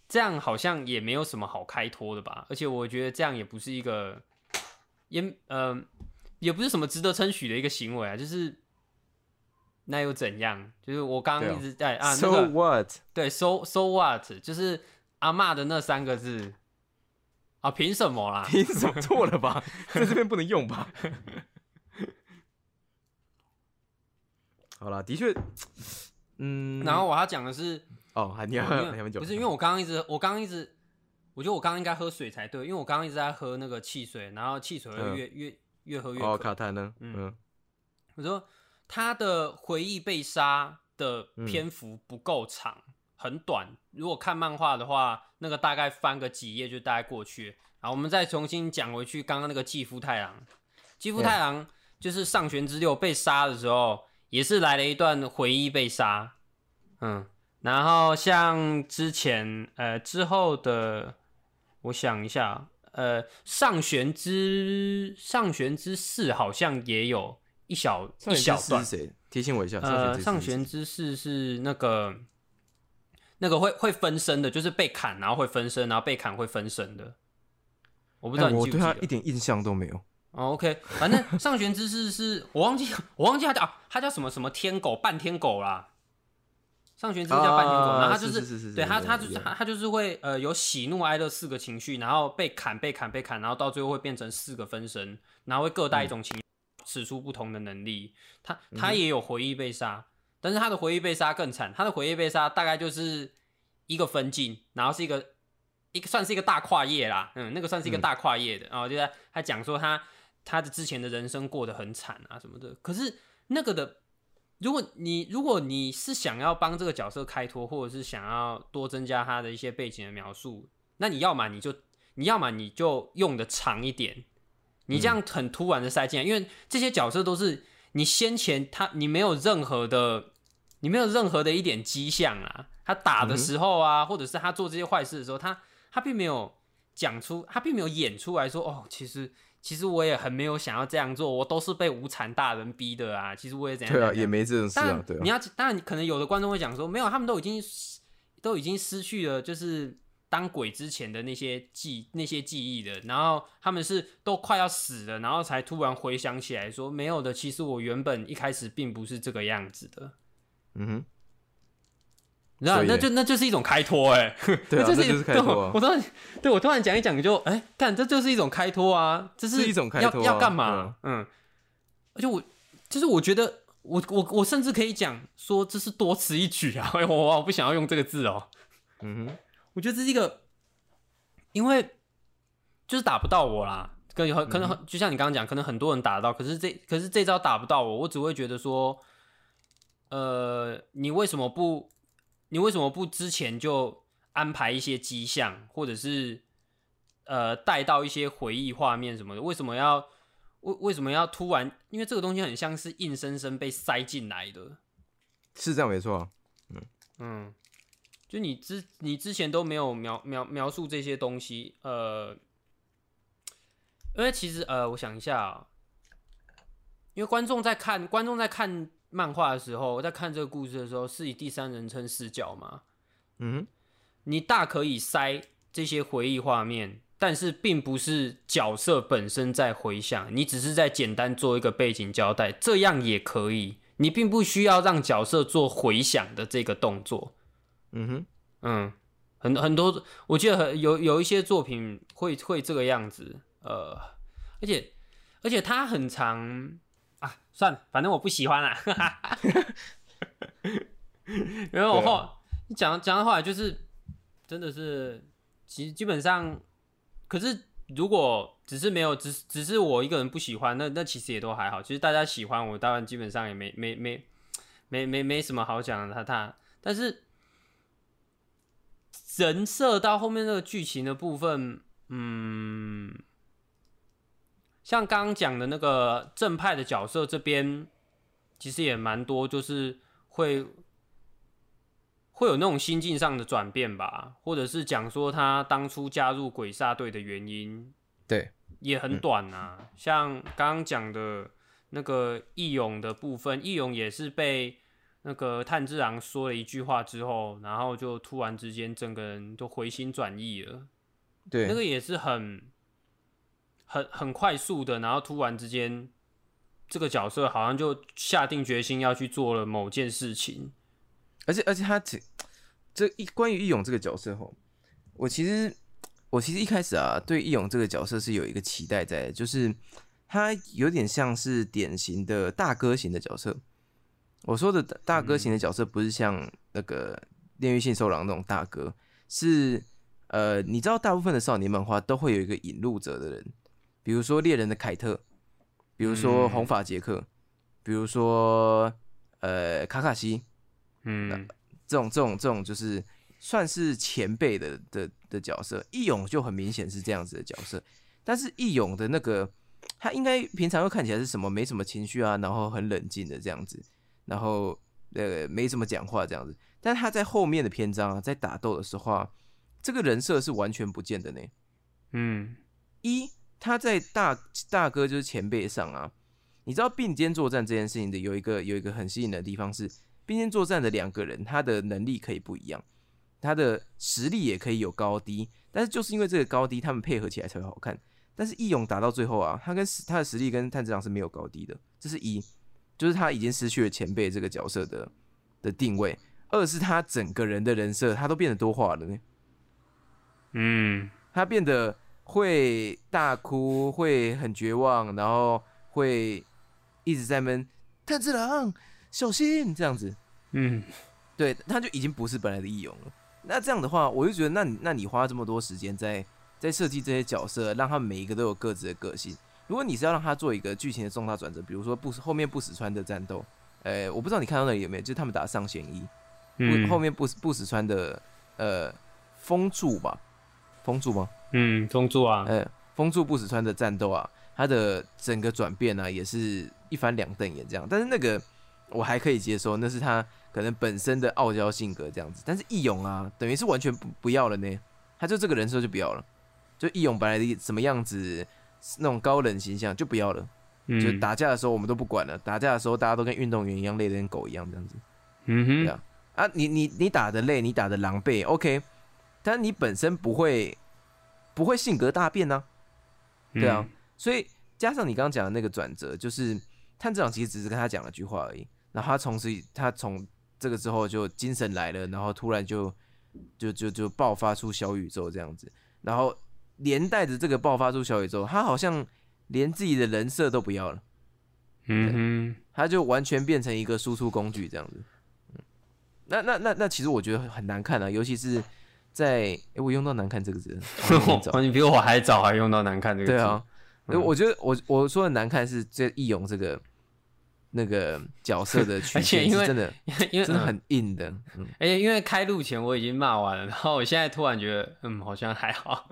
这样好像也没有什么好开脱的吧？而且我觉得这样也不是一个，也呃，也不是什么值得称许的一个行为啊，就是。那又怎样？就是我刚刚一直在啊，那 So 个 what？对，so so what，就是阿嬷的那三个字啊，凭什么啦？凭什么错了吧？在这边不能用吧？好了，的确，嗯，然后我要讲的是，哦，还你还不是因为我刚刚一直，我刚刚一直，我觉得我刚刚应该喝水才对，因为我刚刚一直在喝那个汽水，然后汽水越、越越喝越哦，渴。卡痰呢？嗯嗯我说他的回忆被杀的嗯篇幅不够长，很短。如果看漫画的话，那个大概翻个几页就大概过去了。然后我们再重新讲回去刚刚那个继父太郎，继父太郎就是上弦之六被杀的时候，也是来了一段回忆被杀，嗯，然后像之前呃之后的，我想一下，呃上弦之上弦之四好像也有一小一小段之是，谁？提醒我一下，呃，上上弦之四是那个那个会会分身的，就是被砍然后会分身，然后被砍会分身的。我不不知道我对记不记得？他一点印象都没有。哦，OK，反正上弦之士是我忘记我忘记他叫啊，他叫什么什么天狗半天狗啦。上弦之士叫半天狗，啊然后他就是是是是对他，他就是他他就是会呃有喜怒哀乐四个情绪，然后被砍被砍被砍，然后到最后会变成四个分身，然后会各带一种情绪，使出不同的能力。他他也有回忆被杀，但是他的回忆被杀更惨，他的回忆被杀大概就是一个分镜，然后是一个一个算是一个大跨页啦，嗯，那个算是一个大跨页的，然后就在他讲说他他的之前的人生过得很惨啊什么的，可是那个的。如果你如果你是想要帮这个角色开脱，或者是想要多增加他的一些背景的描述，那你要么你就你要么你就用的长一点，你这样很突然的塞进来，因为这些角色都是你先前他你没有任何的你没有任何的一点迹象啊，他打的时候啊，或者是他做这些坏事的时候，他他并没有讲出，他并没有演出来说，哦，其实其实我也很没有想要这样做，我都是被无产大人逼的啊，其实我也怎样对啊，也没这种事，，啊对啊。你要当然，可能有的观众会讲说，没有，他们都已经都已经失去了，就是当鬼之前的那些记那些记忆的，然后他们是都快要死了，然后才突然回想起来说，没有的，其实我原本一开始并不是这个样子的，嗯哼，你知道，所以那就那就是一种开脱、哎，对啊，就是开脱啊我。突然对我突然讲一讲就，哎、干，这就是一种开脱啊，这是一种开脱啊要要干嘛？嗯，而且我就是我觉得我我我甚至可以讲说这是多此一举啊！哎我我不想要用这个字哦。嗯哼，我觉得这是一个，因为就是打不到我啦，可能可能很就像你刚刚讲，可能很多人打得到，可是这可是这招打不到我，我只会觉得说，呃，你为什么不你为什么不之前就安排一些迹象，或者是呃带到一些回忆画面什么的？为什么要为为什么要突然？因为这个东西很像是硬生生被塞进来的，是这样没错。嗯，就你之你之前都没有描描描述这些东西，呃，因为其实呃，我想一下、啊，因为观众在看观众在看漫画的时候，在看这个故事的时候，是以第三人称视角嘛，嗯，你大可以塞这些回忆画面，但是并不是角色本身在回想，你只是在简单做一个背景交代，这样也可以。你并不需要让角色做回想的这个动作。嗯哼，嗯，很很多，我记得很有有一些作品会会这个样子，呃，而且而且他很长啊，算了，反正我不喜欢啦，哈哈。因为我后你讲讲到后来就是真的是，其实基本上，可是如果只是没有只只是我一个人不喜欢，那那其实也都还好。其实大家喜欢我，当然基本上也没没没没没没什么好讲的。他他，但是人设到后面那个剧情的部分，嗯，像刚刚讲的那个正派的角色这边，其实也蛮多，就是会会有那种心境上的转变吧，或者是讲说他当初加入鬼杀队的原因，对，也很短啊。像刚刚讲的那个义勇的部分，义勇也是被那个炭治郎说了一句话之后，然后就突然之间整个人都回心转意了。对，那个也是很很很快速的，然后突然之间，这个角色好像就下定决心要去做了某件事情。而且而且他这这一关于义勇这个角色吼，我其实我其实一开始啊对义勇这个角色是有一个期待在的，就是他有点像是典型的大哥型的角色。我说的大哥型的角色不是像那个炼狱信受狼那种大哥，是呃你知道大部分的少年漫画都会有一个引路者的人，比如说猎人的凯特，比如说红发杰克，比如说呃卡卡西。嗯，这种这种这种就是算是前辈的的的角色，义勇就很明显是这样子的角色。但是义勇的那个，他应该平常会看起来是什么没什么情绪啊，然后很冷静的这样子，然后呃没怎么讲话这样子。但他在后面的篇章啊，在打斗的时候啊，这个人设是完全不见的呢。嗯，一他在大大哥就是前辈上啊，你知道并肩作战这件事情的有一个有一个很吸引的地方是。并肩作战的两个人，他的能力可以不一样，他的实力也可以有高低，但是就是因为这个高低，他们配合起来才会好看。但是义勇打到最后啊，他跟他的实力跟炭治郎是没有高低的，这是一，就是他已经失去了前辈这个角色的的定位；二是他整个人的人设，他都变得多化了呢。嗯，他变得会大哭，会很绝望，然后会一直在闷炭治郎。小心这样子，嗯，对，他就已经不是本来的义勇了。那这样的话，我就觉得，那你那你花这么多时间在在设计这些角色，让他们每一个都有各自的个性。如果你是要让他做一个剧情的重大转折，比如说不后面不死川的战斗，呃，我不知道你看到那里有没有，就是他们打上弦一，嗯，后面不不死川的呃封住吧，封住吗？嗯，封住啊，呃，封住不死川的战斗啊，他的整个转变呢，也是一翻两瞪眼这样，但是那个。我还可以接受，那是他可能本身的傲娇性格这样子。但是义勇啊，等于是完全不不要了呢。他就这个人设就不要了，就义勇本来的什么样子，那种高冷形象就不要了。就打架的时候我们都不管了，打架的时候大家都跟运动员一样累得跟狗一样这样子。嗯哼，对啊，啊你你你打的累，你打的狼狈，OK，但你本身不会不会性格大变呢？对啊，所以加上你刚刚讲的那个转折，就是探长其实只是跟他讲了句话而已。然后他从此，他从这个之后就精神来了，然后突然就就就就爆发出小宇宙这样子，然后连带着这个爆发出小宇宙，他好像连自己的人设都不要了，嗯他就完全变成一个输出工具这样子。嗯，那那那那其实我觉得很难看啊，尤其是在哎、我用到难看这个字，你比我还早还用到难看这个字。对啊，嗯。我觉得我我说的难看是这义勇这个那个角色的曲线是真的 因为嗯真的很硬的，嗯，而且因为开录前我已经骂完了，然后我现在突然觉得，嗯，好像还好，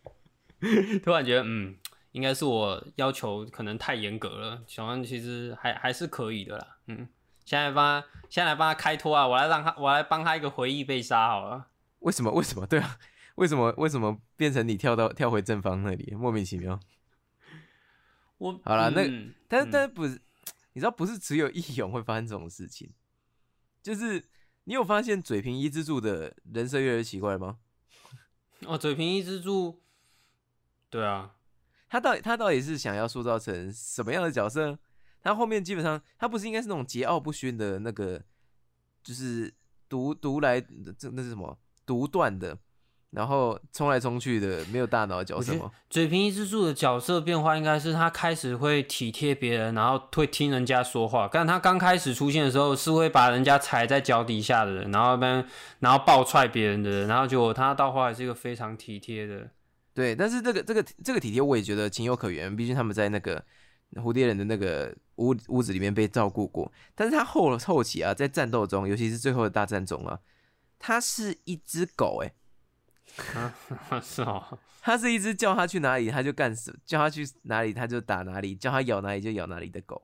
突然觉得，嗯，应该是我要求可能太严格了，小安其实还还是可以的啦，嗯，现在帮他，现在来帮他开脱啊，我来让他，我来帮他一个回忆被杀好了，为什么？为什么？对啊？为什么？为什么变成你跳到跳回正方那里，莫名其妙？我好了那嗯但但不是，你知道不是只有义勇会发生这种事情，就是你有发现嘴平一之助的人设越来越奇怪吗？哦，嘴平一之助，对啊，他到底他到底是想要塑造成什么样的角色？他后面基本上他不是应该是那种桀骜不驯的那个，就是独独来这那是什么独断的，然后冲来冲去的没有大脑的角色吗？嘴平一之助的角色变化应该是他开始会体贴别人，然后会听人家说话。但他刚开始出现的时候是会把人家踩在脚底下的人，然后边然后暴踹别人的人，然后结果他到后来是一个非常体贴的。对，但是这个这个这个体贴我也觉得情有可原，毕竟他们在那个蝴蝶人的那个屋屋子里面被照顾过。但是他后后期啊，在战斗中，尤其是最后的大战中啊，他是一只狗、欸，啊，是哦，它是一只叫它去哪里它就干什，叫它去哪里它就打哪里，叫它咬哪里就咬哪里的狗。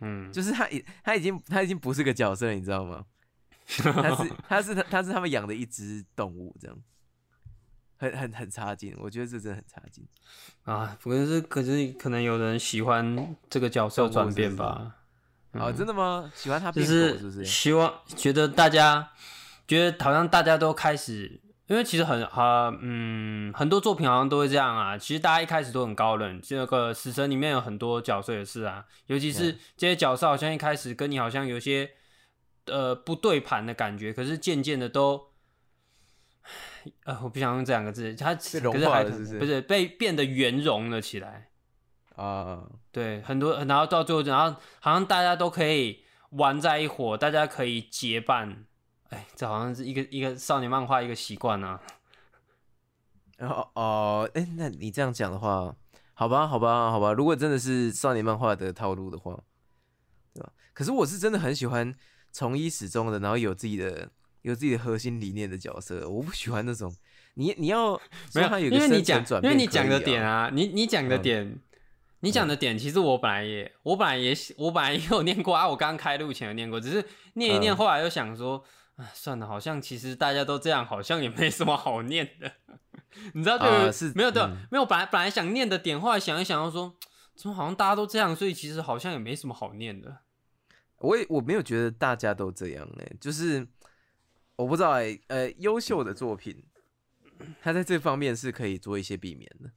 嗯，就是它已它已经它已经不是个角色了，你知道吗？它是它是他他是他们养的一只动物，这样，很很很差劲，我觉得这真的很差劲。啊，可是可是可能有人喜欢这个角色转变吧。哦，真的吗？喜欢他就变狗是是不是？希望觉得大家觉得好像大家都开始，因为其实很啊嗯很多作品好像都会这样啊。其实大家一开始都很高冷，这个死神里面有很多角色也是啊，尤其是这些角色好像一开始跟你好像有些呃不对盘的感觉，可是渐渐的都。呃，我不想用这两个字，它可是还是不是不是被变得圆融了起来。啊，对，很多，然后到最后，然后好像大家都可以玩在一伙，大家可以结伴。哎，这好像是一个一个少年漫画一个习惯啊。哦哦，哎、那你这样讲的话，好吧，好吧，好吧，如果真的是少年漫画的套路的话，对吧？可是我是真的很喜欢从一始终的，然后有自己的有自己的核心理念的角色，我不喜欢那种你你要没有，说他有一个深因为你讲层转，变、因为你讲的点，啊，你你讲的嗯点，你讲的点，其实我本来也，我本来也，我本来也有念过啊，我刚开录前有念过，只是念一念，嗯后来又想说，啊，算了，好像其实大家都这样，好像也没什么好念的。你知道，对、啊是没有对、嗯没有，本来本来想念的点，后来想一想，要说，怎么好像大家都这样，所以其实好像也没什么好念的。我也我没有觉得大家都这样哎、就是我不知道哎、呃，优秀的作品，他在这方面是可以做一些避免的。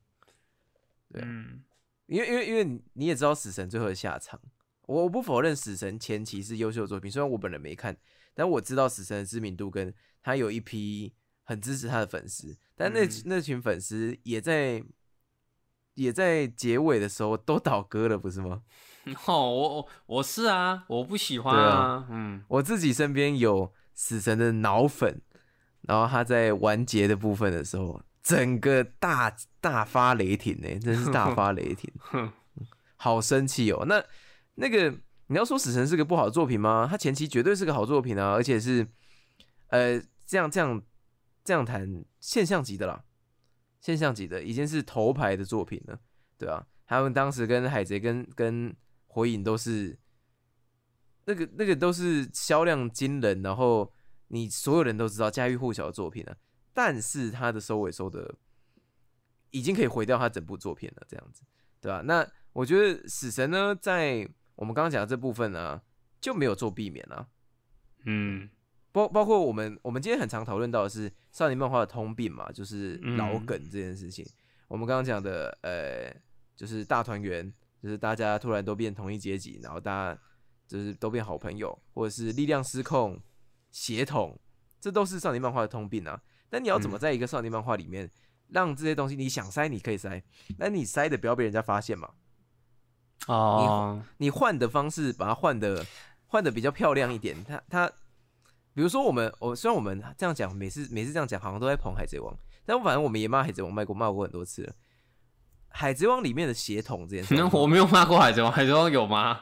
对啊嗯，因为因为因为你你也知道死神最后的下场，我我不否认死神前期是优秀的作品，虽然我本人没看，但我知道死神的知名度跟他有一批很支持他的粉丝，但那、嗯那群粉丝也在也在结尾的时候都倒戈了，不是吗？哦，我我我是啊，我不喜欢对啊啊，嗯，我自己身边有死神的脑粉，然后他在完结的部分的时候，整个大大发雷霆呢、真是大 发雷霆。哼，好生气哦。那那个你要说《死神》是个不好的作品吗？它前期绝对是个好作品啊，而且是呃这样这样这样谈现象级的啦，现象级的已经是头牌的作品了，对啊，他们当时跟海贼跟跟火影都是那个那个都是销量惊人，然后你所有人都知道家喻户晓的作品了，但是它的收尾收的已经可以毁掉他整部作品了，这样子。对吧、那我觉得死神呢，在我们刚刚讲的这部分呢，就没有做避免啊。嗯，包包括我们我们今天很常讨论到的是少年漫画的通病嘛，就是老嗯梗这件事情。我们刚刚讲的，呃，就是大团圆，就是大家突然都变同一阶级，然后大家就是都变好朋友，或者是力量失控、协同，这都是少年漫画的通病啊。但你要怎么嗯在一个少年漫画里面，让这些东西你想塞你可以塞，那你塞的不要被人家发现嘛？哦，你换的方式把它换的换的比较漂亮一点。它它，比如说我们我虽然我们这样讲，每次每次这样讲好像都在捧海贼王，但反正我们也骂海贼王卖过骂过很多次了。海贼王里面的血统这件事，我没有骂过海贼王，海贼王有吗？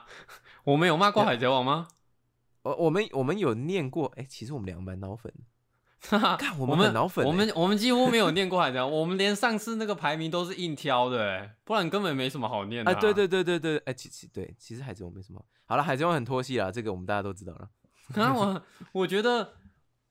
我们有骂过海贼王吗？我我们我们有念过，哎，其实我们两个蛮脑粉。看我们粉，我们我们几乎没有念过海贼王，我们连上次那个排名都是硬挑的，哎，不然根本没什么好念的。啊，对对对对对，哎，其其对，其实海贼王没什么。好了，海贼王很拖戏啦，这个我们大家都知道了。那我我觉得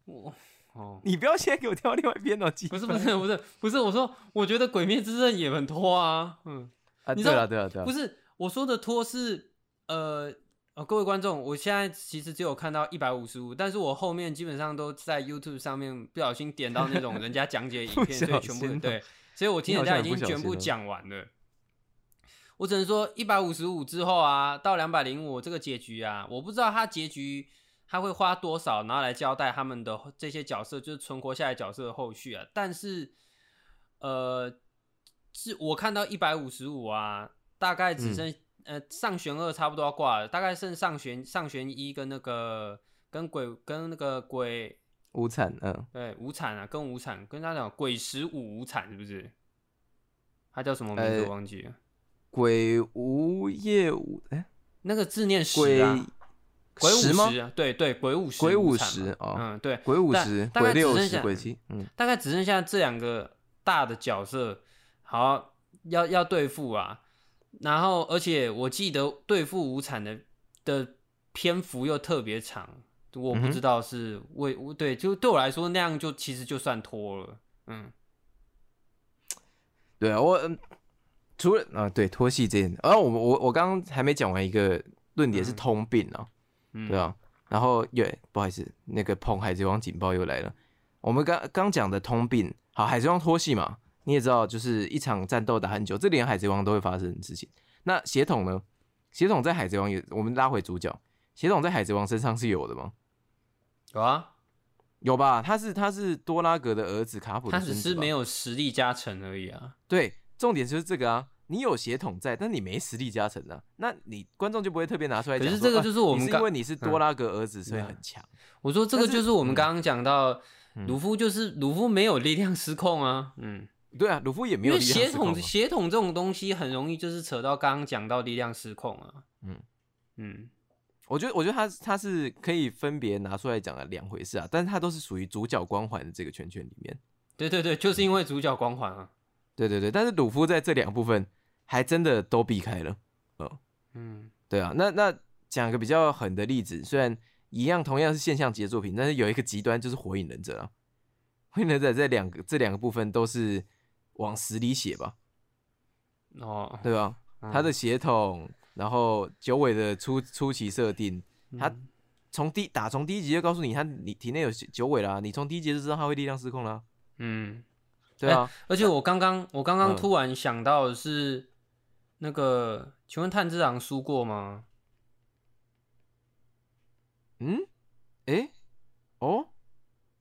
我 哦，你不要现在给我挑另外一边哦，不是不是不是不是，我说我觉得鬼灭之刃也很拖啊，嗯啊，对了对了对了，不是我说的拖是呃。呃，各位观众，我现在其实只有看到一百五十五，但是我后面基本上都在 YouTube 上面不小心点到那种人家讲解影片，所以全部对，所以我听人家已经全部讲完了。我只能说一百五十五之后啊，到两百零五这个结局啊，我不知道他结局他会花多少，然后来交代他们的这些角色，就是存活下来角色的后续啊。但是，呃，是我看到一百五十五啊，大概只剩。呃，上弦二差不多要挂了，大概剩上弦上弦一跟那个跟鬼跟那个鬼无惨，嗯，对，无惨啊，跟无惨跟他讲鬼十五无惨是不是？他叫什么名字我忘记了？鬼无夜五，哎，那个字念十啊，鬼五十，对对，鬼五十，鬼五十哦，嗯，对，鬼五十，鬼六十，鬼七，嗯，大概只剩下这两个大的角色，好要要对付啊。然后，而且我记得对付无产的的篇幅又特别长，我不知道是为对，就对我来说那样就其实就算拖了，嗯，对啊，我除了啊对拖戏这件，啊我我我刚刚还没讲完一个论点是通病啊，对啊，然后耶不好意思，那个碰海贼王警报又来了，我们刚刚讲的通病，好海贼王拖戏嘛。你也知道，就是一场战斗打很久，这连海贼王都会发生的事情。那血统呢？血统在海贼王也，我们拉回主角，血统在海贼王身上是有的吗？有啊，有吧？他是他是多拉格的儿子卡普，他只是没有实力加成而已啊。对，重点就是这个啊，你有血统在，但你没实力加成啊，那你观众就不会特别拿出来讲。可是这个就是我们因为你是多拉格儿子，所以很强。我说这个就是我们刚刚讲到，鲁夫就是鲁夫没有力量失控啊，嗯。对啊，鲁夫也没有。因为血统血统这种东西很容易就是扯到刚刚讲到力量失控啊。嗯嗯，我觉得我觉得他他是可以分别拿出来讲的两回事啊，但是他都是属于主角光环的这个圈圈里面。对对对，就是因为主角光环啊。对对对，但是鲁夫在这两部分还真的都避开了。哦，嗯，对啊，那那讲个比较狠的例子，虽然一样同样是现象级的作品，但是有一个极端就是火影忍者啊。火影忍者这两个这两个部分都是。往死里写吧，哦，对吧？他的血统，然后九尾的初初期设定，他从第打从第一集就告诉你，他你体内有九尾啦，你从第一集就知道他会力量失控啦。嗯，对啊。而且我刚刚我刚刚突然想到的是，那个，请问炭治郎输过吗？嗯？哎？哦？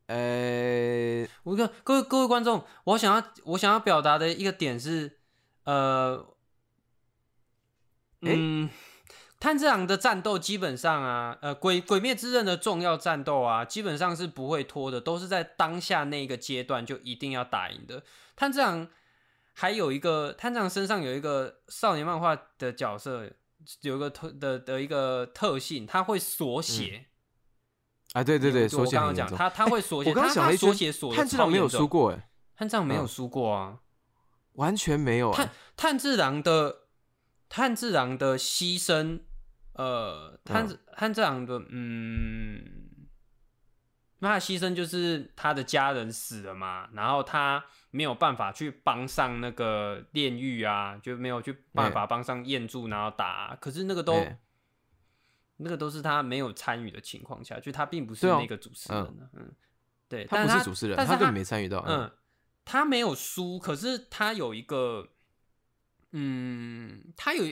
呃，我跟各位各位观众，我想要我想要表达的一个点是，呃，嗯，炭治郎的战斗基本上啊，呃，鬼鬼灭之刃的重要战斗啊，基本上是不会拖的，都是在当下那个阶段就一定要打赢的。炭治郎还有一个炭治郎身上有一个少年漫画的角色，有一个特的的一个特性，他会锁血。啊，对对对，我刚刚讲他他会缩写，他他缩写锁炭治郎没有输过哎，炭治郎没有输过啊，完全没有。炭炭治郎的炭治郎的牺牲，呃，炭治炭治郎的嗯，那牺牲就是他的家人死了嘛，然后他没有办法去帮上那个炼狱啊，就没有去办法帮上彦柱，然后打，可是那个都。那个都是他没有参与的情况下，就他并不是那个主持人呢。嗯，对，他不是主持人，他根本没参与到。嗯，他没有输，可是他有一个，嗯，他有，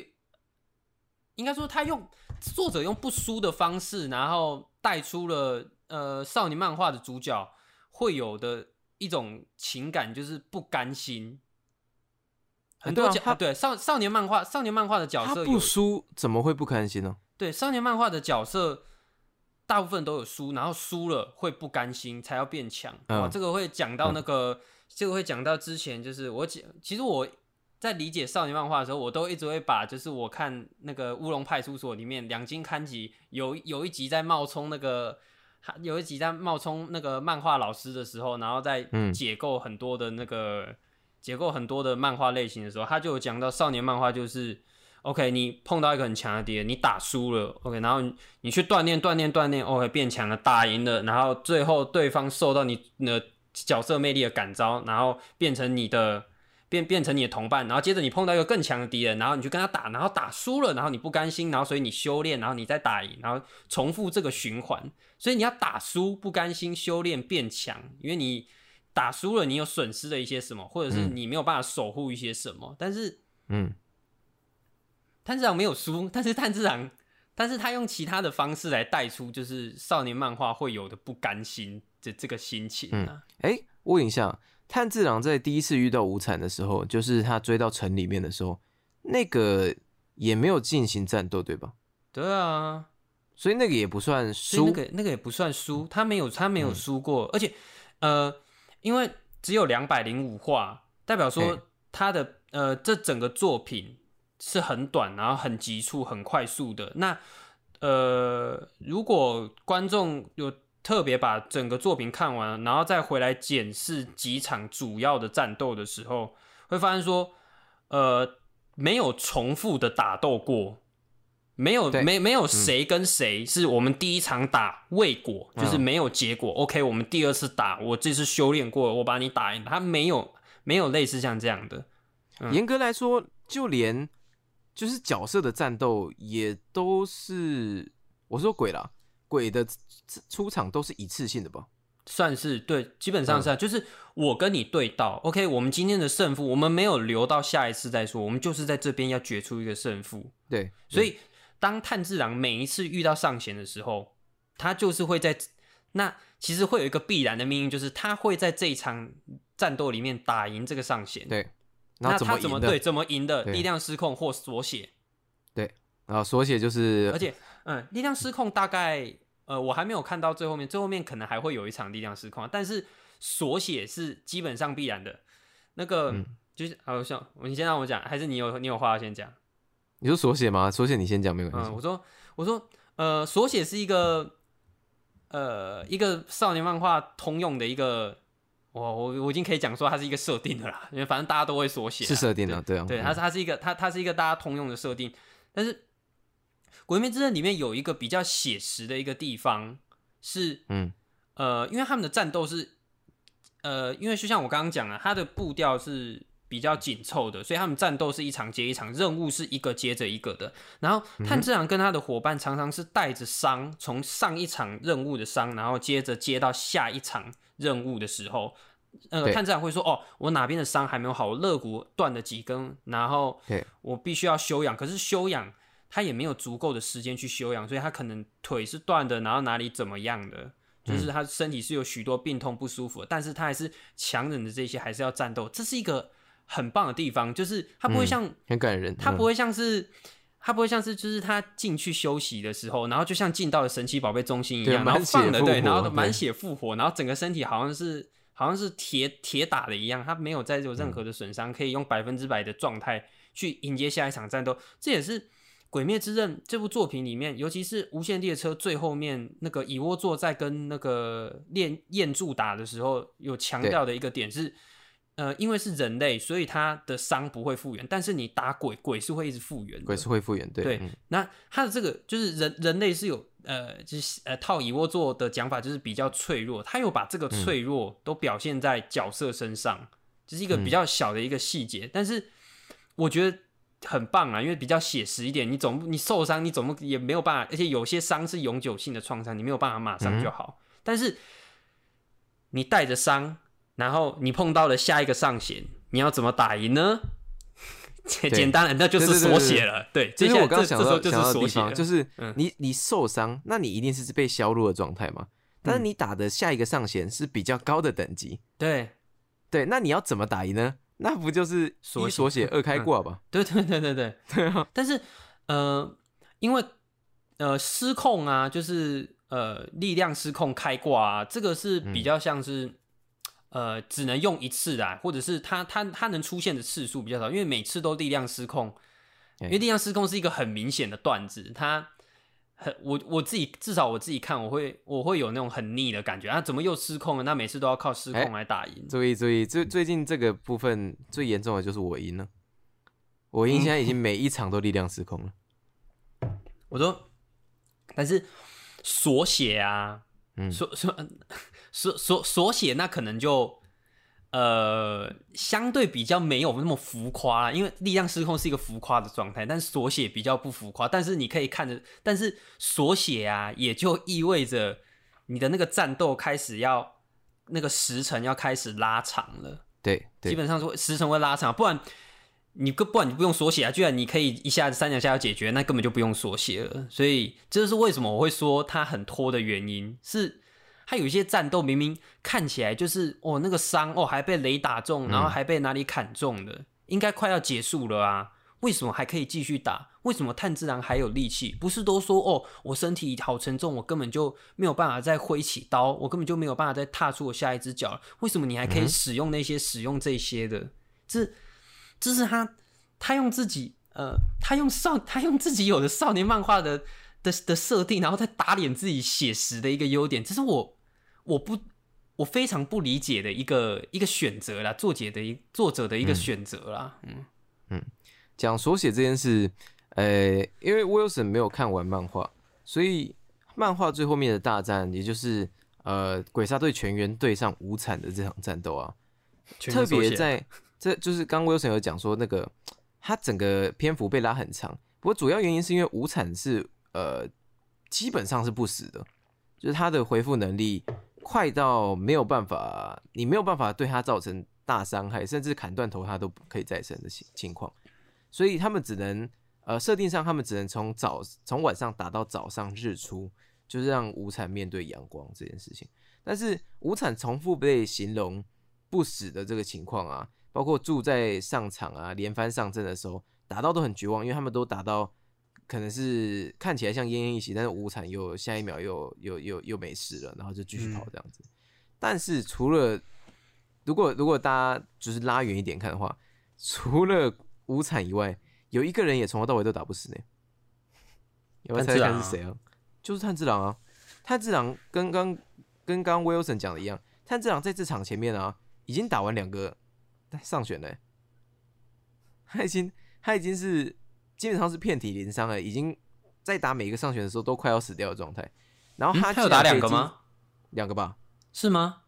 应该说他用作者用不输的方式，然后带出了呃少年漫画的主角会有的一种情感，就是不甘心。很多角、对啊对少少年漫画少年漫画的角色有不输怎么会不甘心呢？对少年漫画的角色。大部分都有输，然后输了会不甘心，才要变强。嗯哦，这个会讲到那个，这个会讲到之前，就是我讲，其实我在理解少年漫画的时候，我都一直会把，就是我看那个《乌龙派出所》里面两金刊集有有一集在冒充那个，有一集在冒充那个漫画老师的时候，然后在嗯解构很多的那个、解构很多的漫画类型的时候，他就有讲到少年漫画就是。OK，你碰到一个很强的敌人，你打输了，OK，然后你你去锻炼锻炼锻炼，OK 变强了，打赢了，然后最后对方受到你的角色魅力的感召，然后变成你的变变成你的同伴，然后接着你碰到一个更强的敌人，然后你去跟他打，然后打输了，然后你不甘心，然后所以你修炼，然后你再打赢，然后重复这个循环，所以你要打输不甘心，修炼变强，因为你打输了，你有损失了一些什么，或者是嗯。你没有办法守护一些什么，但是。嗯，炭治郎没有输，但是炭治郎，但是他用其他的方式来带出，就是少年漫画会有的不甘心的这个心情啊。哎，问一下，炭治郎在第一次遇到无惨的时候，就是他追到城里面的时候，那个也没有进行战斗，对吧？对啊，所以那个也不算输？那，个那个也不算输，他没有他没有输过，而且呃，因为只有两百零五话，代表说他的呃这整个作品是很短，然后很急促、很快速的。那呃，如果观众有特别把整个作品看完，然后再回来检视几场主要的战斗的时候，会发现说，呃，没有重复的打斗过。没有没没有谁跟谁是我们第一场打未果，就是嗯没有结果。OK，我们第二次打，我这次修炼过了，我把你打赢。他没有没有类似像这样的，嗯严格来说，就连就是角色的战斗也都是，我说鬼啦，鬼的出场都是一次性的吧？算是对，基本上嗯是、啊就是我跟你对到，OK，我们今天的胜负，我们没有留到下一次再说，我们就是在这边要决出一个胜负。对，所以当炭治郎每一次遇到上弦的时候，他就是会在那其实会有一个必然的命运，就是他会在这一场战斗里面打赢这个上弦。对，那他怎么对怎么赢的？力量失控或锁血。对，然后锁血就是，而且嗯，力量失控大概呃我还没有看到最后面，最后面可能还会有一场力量失控，但是锁血是基本上必然的。那个、嗯就是好像你先让我讲，还是你有你有话要先讲？你说锁血吗？锁血你先讲没关系。嗯，我说我说呃，锁血是一个呃一个少年漫画通用的一个。我我我已经可以讲说它是一个设定的啦，因为反正大家都会缩写啊，是设定的，对啊，对，嗯。它是它是一个它它是一个大家通用的设定，但是《鬼灭之刃》里面有一个比较写实的一个地方是，嗯。呃，因为他们的战斗是，呃，因为就像我刚刚讲了，它的步调是比较紧凑的，所以他们战斗是一场接一场，任务是一个接着一个的。然后炭治郎跟他的伙伴常常是带着伤，从上一场任务的伤，然后接着接到下一场任务的时候，呃，对炭治郎会说：“哦，我哪边的伤还没有好，我肋骨断了几根，然后对我必须要休养。可是休养他也没有足够的时间去休养，所以他可能腿是断的，然后哪里怎么样的，就是他身体是有许多病痛不舒服的，但是他还是强忍着这些，还是要战斗。这是一个很棒的地方，就是它不会嗯像、很感人。嗯他不会像是。他不会像是，就是他进去休息的时候，然后就像进到了神奇宝贝中心一样，然后放了对，然后满血复活，然后整个身体好像是好像是铁铁打的一样，他没有再有任何的损伤，可以用百分之百的状态去迎接下一场战斗。这也是《鬼灭之刃》这部作品里面，尤其是无限列车最后面那个蚁窝座在跟那个炼彦柱打的时候，有强调的一个点是。呃，因为是人类，所以他的伤不会复原，但是你打鬼，鬼是会一直复原的。鬼是会复原，对对嗯那他的这个就是人人类是有呃，就是呃套蚁窝座的讲法，就是比较脆弱。他有把这个脆弱都表现在角色身上，这、是一个比较小的一个细节，但是我觉得很棒啊，因为比较写实一点。你总不你受伤，你总不也没有办法，而且有些伤是永久性的创伤，你没有办法马上就好。但是你带着伤，然后你碰到了下一个上弦，你要怎么打赢呢？简单了，那就是对对对对缩写了。对，这是接下来我刚刚想到这这时候就是想到的地方，缩写，就是嗯你你受伤，那你一定是被削弱的状态嘛。但是嗯你打的下一个上弦是比较高的等级，对对，那你要怎么打赢呢？那不就是缩一锁血二开挂吧？对对对对对，对啊，但是呃，因为呃失控啊，就是呃力量失控开挂啊，这个是比较像是、呃只能用一次啊，或者是它它它能出现的次数比较少，因为每次都力量失控，因为力量失控是一个很明显的段子，它。很我我自己至少我自己看我会我会有那种很腻的感觉啊，怎么又失控了？那每次都要靠失控来打赢。注意注意，最最近这个部分最严重的就是我赢了，我赢现在已经每一场都力量失控了。我说，但是锁血啊，嗯锁锁锁锁锁血，那可能就呃相对比较没有那么浮夸啦，因为力量失控是一个浮夸的状态，但是所写比较不浮夸。但是你可以看着，但是所写啊，也就意味着你的那个战斗开始要那个时辰要开始拉长了。对对，基本上说时辰会拉长，不然你不不然你不用缩写啊，居然你可以一下子三两下要解决，那根本就不用缩写了。所以这就是为什么我会说它很拖的原因，是它有一些战斗明明看起来就是哦那个伤哦还被雷打中，然后还被哪里砍中的，应该快要结束了啊。为什么还可以继续打？为什么炭治郎还有力气？不是都说哦，我身体好沉重，我根本就没有办法再挥起刀，我根本就没有办法再踏出我下一只脚了。为什么你还可以使用那些、使用这些的？这这是他他用自己呃，他用少他用自己有的少年漫画的的的设定，然后再打脸自己写实的一个优点，这是我我不我非常不理解的一个一个选择啦，作者的一作者的一个选择啦，嗯。嗯讲手写这件事，呃，因为 Wilson 没有看完漫画，所以漫画最后面的大战，也就是呃鬼杀队全员对上无惨的这场战斗啊，特别在 这就是刚 Wilson 有讲说那个他整个篇幅被拉很长，不过主要原因是因为无惨是呃基本上是不死的，就是他的回复能力快到没有办法，你没有办法对他造成大伤害，甚至砍断头他都可以再生的情情况。所以他们只能呃设定上，他们只能从早从晚上打到早上日出，就是让无产面对阳光这件事情。但是无产重复被形容不死的这个情况啊，包括住在上场啊连番上阵的时候，打到都很绝望，因为他们都打到可能是看起来像奄奄一息，但是无惨又下一秒又又又又没事了，然后就继续跑这样子。但是除了如果如果大家就是拉远一点看的话，除了无惨以外，有一个人也从头到尾都打不死呢。要不要猜猜看是谁啊？就是炭治郎啊！炭治郎跟刚跟刚 Wilson 讲的一样，炭治郎在这场前面啊，已经打完两个上选了，他已经他已经是基本上是遍体鳞伤了，已经在打每一个上旋的时候都快要死掉的状态。然后他、嗯、他有打两个吗？两个吧？是吗？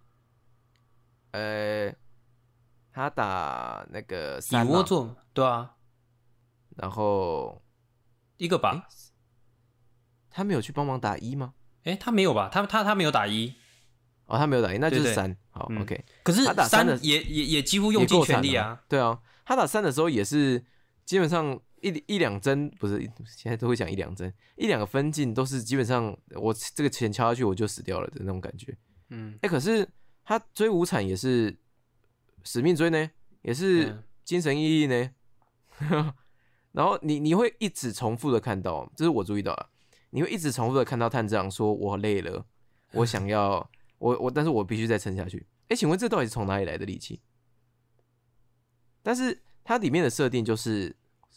呃。他打那个蚁窝座，对啊，然后一个吧，欸、他没有去帮忙打一吗？哎、欸，他没有吧？他他他没有打一，哦，他没有打一，那就是三。好、嗯、，OK。可是他打三的也也也几乎用尽全力啊。对啊，他打三的时候也是基本上一一两针，不是现在都会讲一两针，一两个分镜都是基本上我这个钱敲下去我就死掉了的那种感觉。嗯，哎、欸，可是他追无产也是。使命追呢，也是精神奕奕呢。然后你你会一直重复的看到，这是我注意到了，你会一直重复的看到探长说：“我累了，我想要我我，但是我必须再撑下去。”哎，请问这到底是从哪里来的力气？但是它里面的设定就是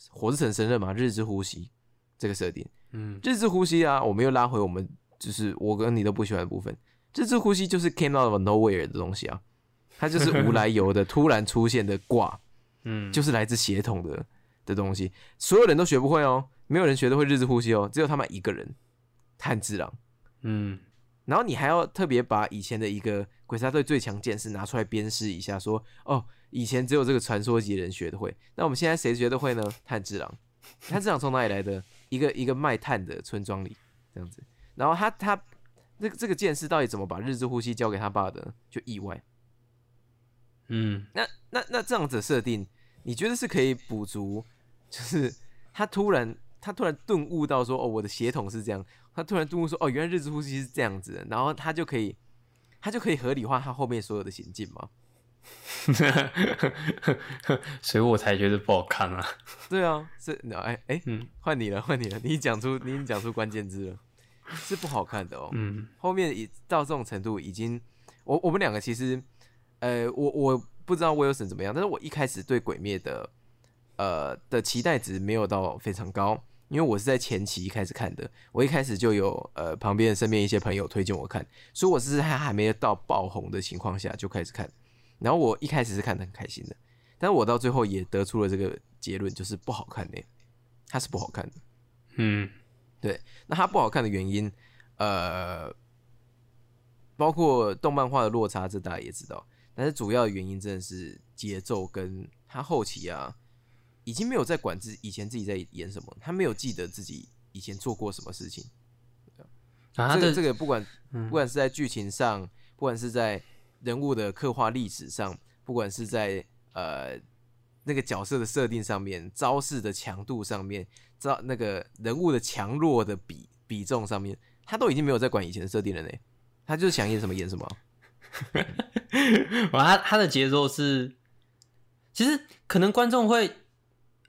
火之神神刃嘛，日之呼吸这个设定。嗯，日之呼吸啊，我们又拉回我们就是我跟你都不喜欢的部分。日之呼吸就是 came out of nowhere 的东西啊。它就是无来由的突然出现的卦，嗯，就是来自血统的的东西，所有人都学不会哦，没有人学得会日之呼吸哦，只有他们一个人，炭治郎，嗯，然后你还要特别把以前的一个鬼杀队最强剑士拿出来鞭尸一下，说哦，以前只有这个传说级人学得会，那我们现在谁学得会呢？炭治郎，炭治郎从哪里来的？一个一个卖炭的村庄里这样子，然后他他这个这个剑士到底怎么把日之呼吸交给他爸的？就意外。嗯，那那那这样子设定，你觉得是可以补足？就是他突然他突然顿悟到说，哦，我的血统是这样。他突然顿悟说，哦，原来日之呼吸是这样子的，然后他就可以他就可以合理化他后面所有的行径吗？所以我才觉得不好看啊。对啊，是哎哎，嗯换你了，换你了，你讲出你讲出关键字了，是不好看的哦。嗯后面已到这种程度，已经我我们两个其实，呃，我我不知道威尔森怎么样，但是我一开始对鬼灭的呃的期待值没有到非常高，因为我是在前期开始看的，我一开始就有呃旁边身边一些朋友推荐我看，所以我是在还没到爆红的情况下就开始看，然后我一开始是看的很开心的，但是我到最后也得出了这个结论，就是不好看呢、它是不好看的。嗯对那它不好看的原因，呃，包括动漫化的落差，这大家也知道。但是主要的原因真的是节奏跟它后期啊，已经没有在管自以前自己在演什么，他没有记得自己以前做过什么事情。这个这个不管嗯不管是在剧情上，不管是在人物的刻画历史上，不管是在呃那个角色的设定上面，招式的强度上面，招那个人物的强弱的比比重上面，他都已经没有在管以前的设定了呢。他就是想演什么演什么。哇，他他的节奏是，其实可能观众会，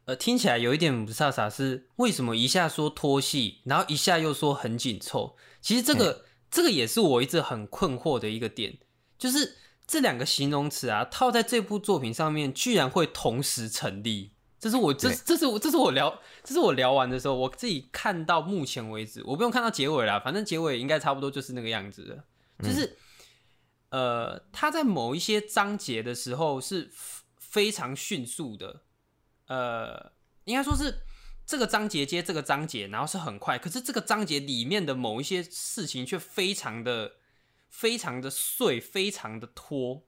呃，听起来有一点不飒飒，是为什么一下说拖戏，然后一下又说很紧凑？其实这个这个也是我一直很困惑的一个点，就是这两个形容词啊，套在这部作品上面，居然会同时成立。这是我这这是我这是我聊这是我聊完的时候，我自己看到目前为止，我不用看到结尾啦，反正结尾应该差不多就是那个样子的，就是。呃，他在某一些章节的时候是非常迅速的，呃，应该说是这个章节接这个章节，然后是很快，可是这个章节里面的某一些事情却非常的、非常的碎，非常的拖。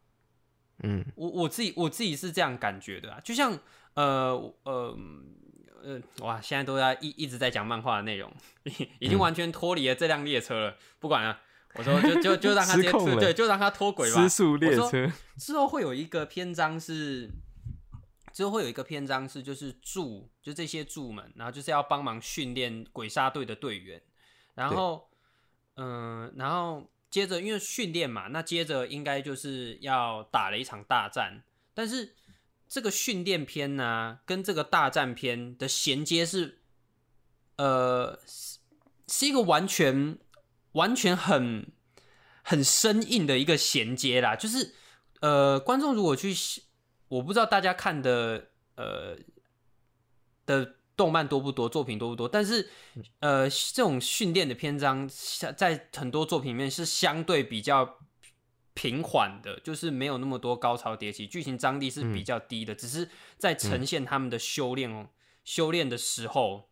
嗯我我自己我自己是这样感觉的啊，就像呃呃呃，哇，现在都在一一直在讲漫画的内容，已经完全脱离了这辆列车了，不管了。我说就就就让他直接对，就让他脱轨吧。失速列车。之后会有一个篇章是，之后会有一个篇章是就是助，就这些助们，然后就是要帮忙训练鬼杀队的队员，然后嗯、然后接着因为训练嘛，那接着应该就是要打了一场大战，但是这个训练篇呢、跟这个大战篇的衔接是，呃，是是一个完全完全很很生硬的一个衔接啦，就是呃，观众如果去，我不知道大家看的呃的动漫多不多，作品多不多，但是呃，这种训练的篇章在很多作品里面是相对比较平缓的，就是没有那么多高潮迭起，剧情张力是比较低的，只是在呈现他们的修炼哦，修炼的时候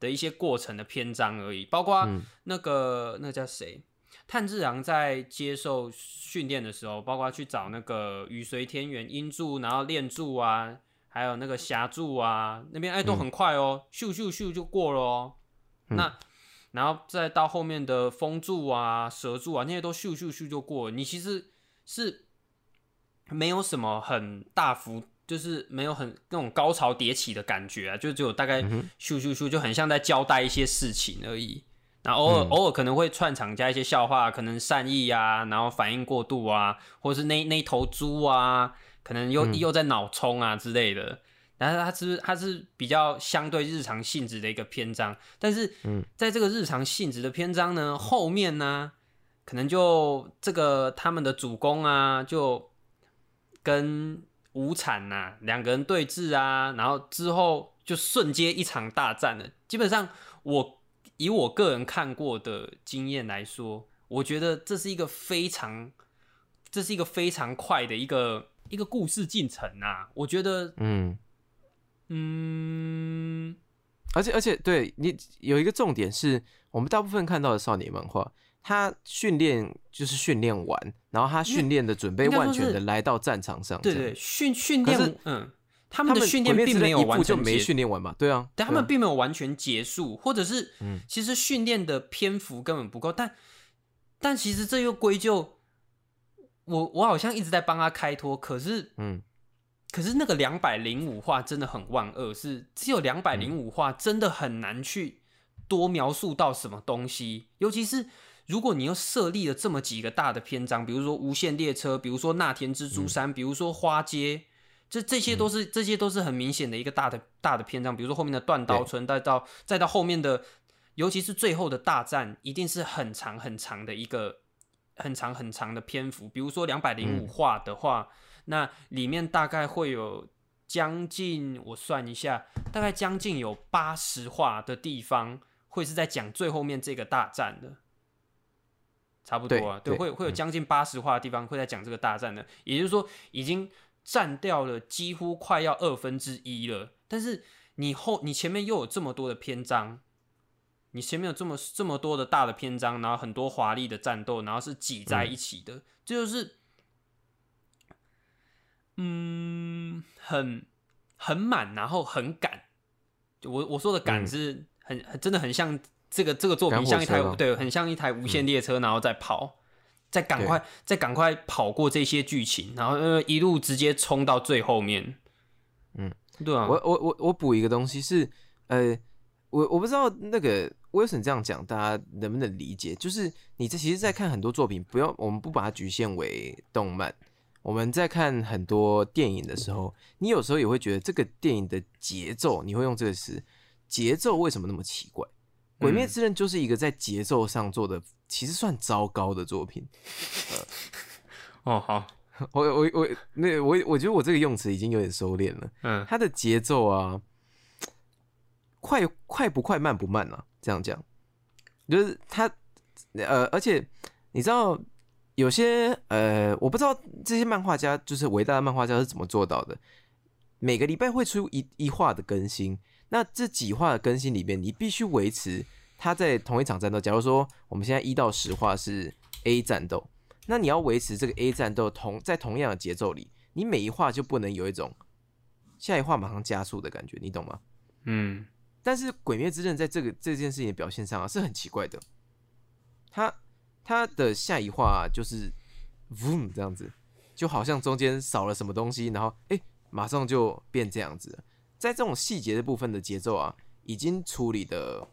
的一些过程的篇章而已，包括嗯。那个那个叫谁？炭治郎在接受训练的时候，包括去找那个雨随天元音柱，然后练柱啊，还有那个霞柱啊，那边哎都很快哦，咻咻咻就过了哦。嗯那然后再到后面的风柱啊、蛇柱啊，那些都咻咻咻就过了。你其实是没有什么很大幅，就是没有很那种高潮迭起的感觉啊，就只有大概嗯咻咻咻，就很像在交代一些事情而已。然后偶尔、嗯偶尔可能会串场加一些笑话，可能善意啊，然后反应过度啊，或者是那那一头猪啊，可能又、嗯又在脑冲啊之类的。然后它是它是比较相对日常性质的一个篇章，但是嗯在这个日常性质的篇章呢，后面呢，可能就这个他们的主公啊，就跟无产呐、两个人对峙啊，然后之后就瞬间一场大战了。基本上我以我个人看过的经验来说，我觉得这是一个非常，这是一个非常快的一个一个故事进程啊。我觉得，嗯，嗯，而且而且对你有一个重点是，我们大部分看到的少年漫画，他训练就是训练完，然后他训练的准备万全的来到战场上，对对，训训练，嗯，他他们的训练并没有完就没全结训练完嘛，对啊，对，他们并没有完全结束，或者是，嗯其实训练的篇幅根本不够，但但其实这又归咎我，我好像一直在帮他开脱，可是嗯可是那个两百零五话真的很万恶，是只有两百零五话，真的很难去多描述到什么东西，尤其是如果你又设立了这么几个大的篇章，比如说无限列车，比如说那田蜘蛛山，比如说花街，这这些都是、这些都是很明显的一个大的大的篇章。比如说后面的断刀村，再到再到后面的，尤其是最后的大战，一定是很长很长的一个很长很长的篇幅。比如说两百零五话的话，那里面大概会有将近我算一下，大概将近有八十话的地方会是在讲最后面这个大战的。差不多啊，对，对会会有嗯将近八十话的地方会在讲这个大战的，也就是说已经占掉了几乎快要二分之一了。但是你后你前面又有这么多的篇章，你前面有这么这么多的大的篇章，然后很多华丽的战斗，然后是挤在一起的，这就是嗯很很满，然后很赶。我我说的赶嗯是很很真的很像这个这个作品像一台对，很像一台无线列车，然后再跑，再赶快再赶快跑过这些剧情，然后呃一路直接冲到最后面。嗯，对啊，我我我我补一个东西是，呃，我我不知道那个 Wilson 这样讲，大家能不能理解？就是你这其实，在看很多作品，不要我们不把它局限为动漫，我们在看很多电影的时候，你有时候也会觉得这个电影的节奏，你会用这个词，节奏为什么那么奇怪？《鬼灭嗯之刃》就是一个在节奏上做的其实算糟糕的作品。哦好，我我我那我我觉得我这个用词已经有点收敛了。嗯它的节奏啊，快快不快，慢不慢啊？这样讲，就是它呃，而且你知道有些呃，我不知道这些漫画家就是伟大的漫画家是怎么做到的。每个礼拜会出一一话的更新，那这几话的更新里面，你必须维持它在同一场战斗。假如说我们现在一到十话是 A 战斗，那你要维持这个 A 战斗同在同样的节奏里，你每一话就不能有一种下一话马上加速的感觉，你懂吗？嗯但是《鬼灭之刃》在这个这件事情的表现上啊，是很奇怪的。他他的下一话就是 “boom” 这样子，就好像中间少了什么东西，然后哎、诶马上就变这样子。在这种细节的部分的节奏啊，已经处理的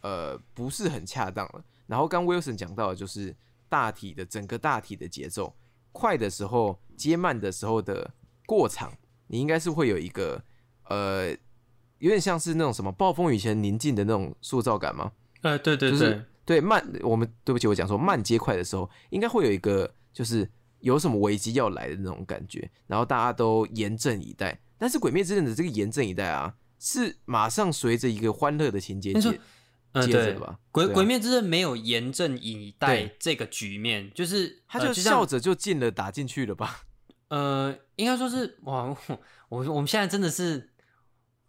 呃不是很恰当了。然后刚 Wilson 讲到的就是大体的整个大体的节奏，快的时候接慢的时候的过场，你应该是会有一个呃，有点像是那种什么暴风雨前宁静的那种塑造感吗？呃对对对就是，对慢，我们对不起，我讲说慢接快的时候，应该会有一个就是有什么危机要来的那种感觉，然后大家都严阵以待。但是《鬼灭之刃》的这个严阵以待啊，是马上随着一个欢乐的情节没错接嗯对接着的吧？鬼啊鬼灭之刃没有严阵以待这个局面，就是他呃就笑着就进了，打进去了吧？呃，应该说是哇，我我我们现在真的是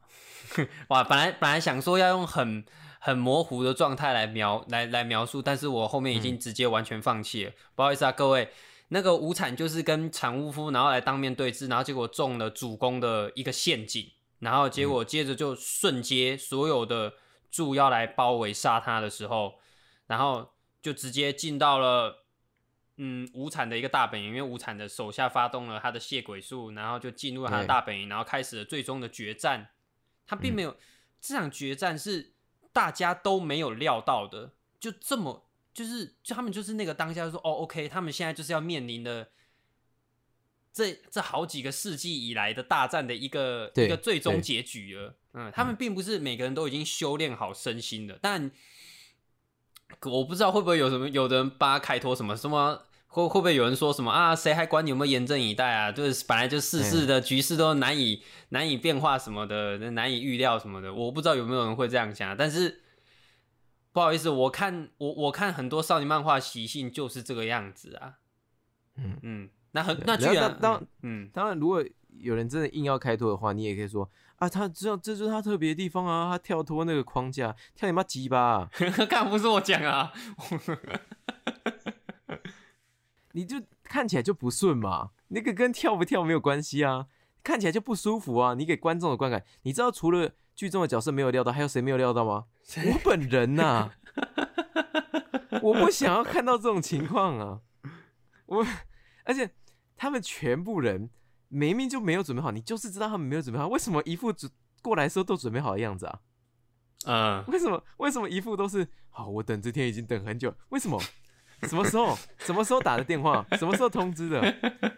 哇，本来本来想说要用很很模糊的状态来描来来描述，但是我后面已经直接完全放弃了，不好意思啊，各位。那个无产就是跟产屋夫，然后来当面对峙，然后结果中了主公的一个陷阱，然后结果接着就瞬间所有的柱要来包围杀他的时候，然后就直接进到了嗯无产的一个大本营，因为无产的手下发动了他的血鬼术，然后就进入了他的大本营，然后开始了最终的决战。他并没有、这场决战是大家都没有料到的，就这么就是就他们就是那个当下就说哦，OK，他们现在就是要面临的。这这好几个世纪以来的大战的一个一个最终结局了，嗯，他们并不是每个人都已经修炼好身心的，但我不知道会不会有什么有的人帮他开脱什么什么，会会不会有人说什么啊？谁还管你有没有严阵以待啊？就是本来就世事的局势都难以难以变化什么的，难以预料什么的。我不知道有没有人会这样想，但是不好意思，我看我我看很多少年漫画习性就是这个样子啊。嗯嗯，那很那居然当嗯当然，如果有人真的硬要开脱的话，你也可以说啊，他知道这就是他特别的地方啊，他跳脱那个框架，跳你妈鸡巴、啊，干不是我讲啊，你就看起来就不顺嘛，那个跟跳不跳没有关系啊，看起来就不舒服啊。你给观众的观感，你知道除了剧中的角色没有料到，还有谁没有料到吗？我本人呐、我不想要看到这种情况啊，我而且他们全部人明明就没有准备好，你就是知道他们没有准备好，为什么一副准过来的时候都准备好的样子啊？嗯，为什么？为什么一副都是好？我等这天已经等很久，为什么？什么时候？什么时候打的电话？什么时候通知的？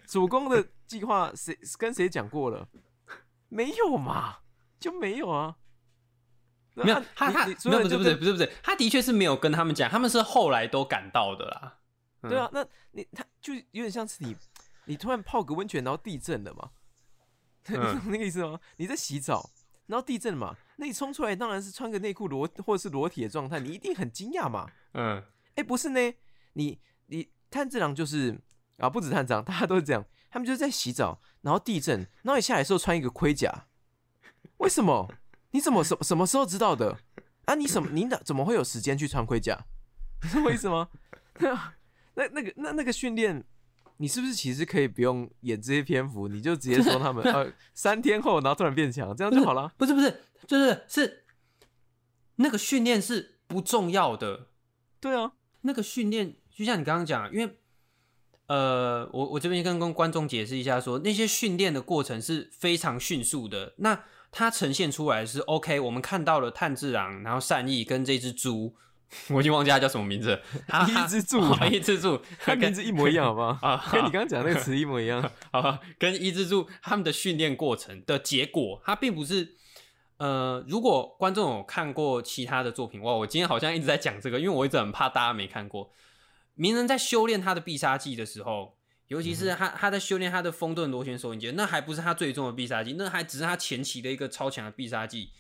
主攻的计划谁跟谁讲过了？没有嘛？就没有啊？没有，他他你没有不是不是不是不是，他的确是没有跟他们讲，他们是后来都赶到的啦。嗯对啊，那你他就有点像是你，你突然泡个温泉，然后地震了嘛？你嗯懂 那个意思吗？你在洗澡，然后地震嘛，那你冲出来当然是穿个内裤裸或者是裸体的状态，你一定很惊讶嘛？嗯哎、不是呢，你你炭治郎就是啊，不止炭治郎，大家都是这样，他们就是在洗澡，然后地震，然后你下来的时候穿一个盔甲，为什么？你怎么什什么时候知道的？啊，你什么 你哪怎么会有时间去穿盔甲？你懂我意思吗？那那个那那个训练，你是不是其实可以不用演这些篇幅，你就直接说他们 呃三天后，然后突然变强，这样就好了。不是不是，就是是那个训练是不重要的，对啊，那个训练就像你刚刚讲，因为呃，我我这边跟跟观众解释一下说那些训练的过程是非常迅速的。那它呈现出来是 OK，我们看到了炭治郎，然后善意跟这只猪，我已经忘记他叫什么名字了，它 一只猪哦啊 一只猪，他名字一模一样，好不好？啊，跟你刚刚讲的那个词一模一样。啊，跟伊之助他们的训练过程的结果，他并不是呃，如果观众有看过其他的作品，哇，我今天好像一直在讲这个，因为我一直很怕大家没看过。鸣人在修炼他的必杀技的时候，尤其是他他在修炼他的风遁螺旋手影剑，那还不是他最终的必杀技，那还只是他前期的一个超强的必杀技，